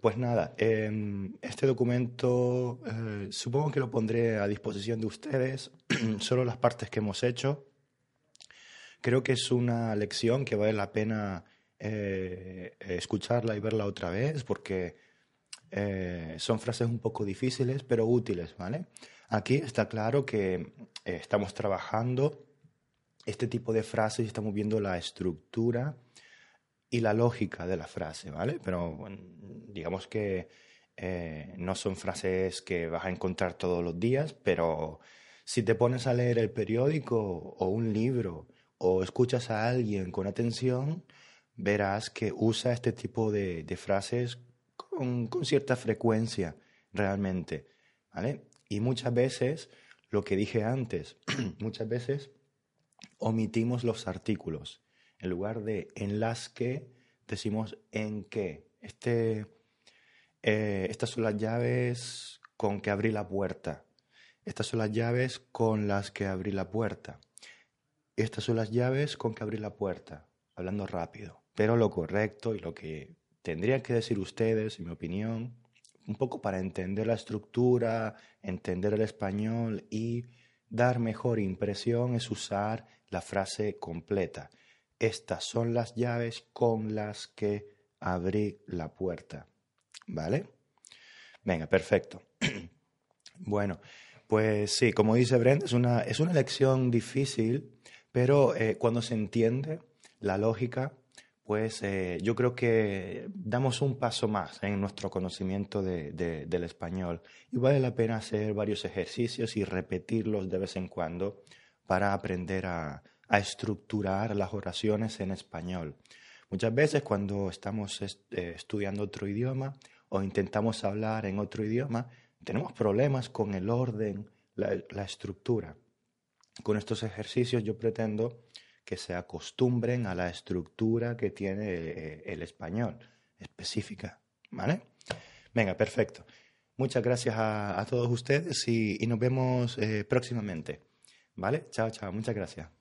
A: pues nada, em, este documento supongo que lo pondré a disposición de ustedes, solo las partes que hemos hecho. Creo que es una lección que vale la pena escucharla y verla otra vez, porque eh, son frases un poco difíciles, pero útiles, ¿vale? Aquí está claro que eh, estamos trabajando este tipo de frases estamos viendo la estructura y la lógica de la frase, ¿vale? Pero digamos que eh, no son frases que vas a encontrar todos los días, pero si te pones a leer el periódico o un libro o escuchas a alguien con atención, verás que usa este tipo de, de frases con, cierta frecuencia realmente, ¿vale? Y muchas veces, lo que dije antes, muchas veces omitimos los artículos. En lugar de en las que, decimos en qué. Este, eh, estas son las llaves con que abrí la puerta. Estas son las llaves con las que abrí la puerta. Estas son las llaves con que abrí la puerta. Hablando rápido. Pero lo correcto y lo que tendrían que decir ustedes, en mi opinión, un poco para entender la estructura, entender el español y dar mejor impresión es usar la frase completa. Estas son las llaves con las que abrí la puerta. ¿Vale? Venga, perfecto. bueno, pues sí, como dice Brent, es una, es una lección difícil, pero eh, cuando se entiende la lógica, pues eh, yo creo que damos un paso más en nuestro conocimiento del español y vale la pena hacer varios ejercicios y repetirlos de vez en cuando para aprender a, estructurar las oraciones en español. Muchas veces cuando estamos eh, estudiando otro idioma o intentamos hablar en otro idioma, tenemos problemas con el orden, la estructura. Con estos ejercicios yo pretendo que se acostumbren a la estructura que tiene eh, el, español, específica. ¿Vale? Venga, perfecto. Muchas gracias a, todos ustedes y, nos vemos eh, próximamente. ¿Vale? Chao, chao. Muchas gracias.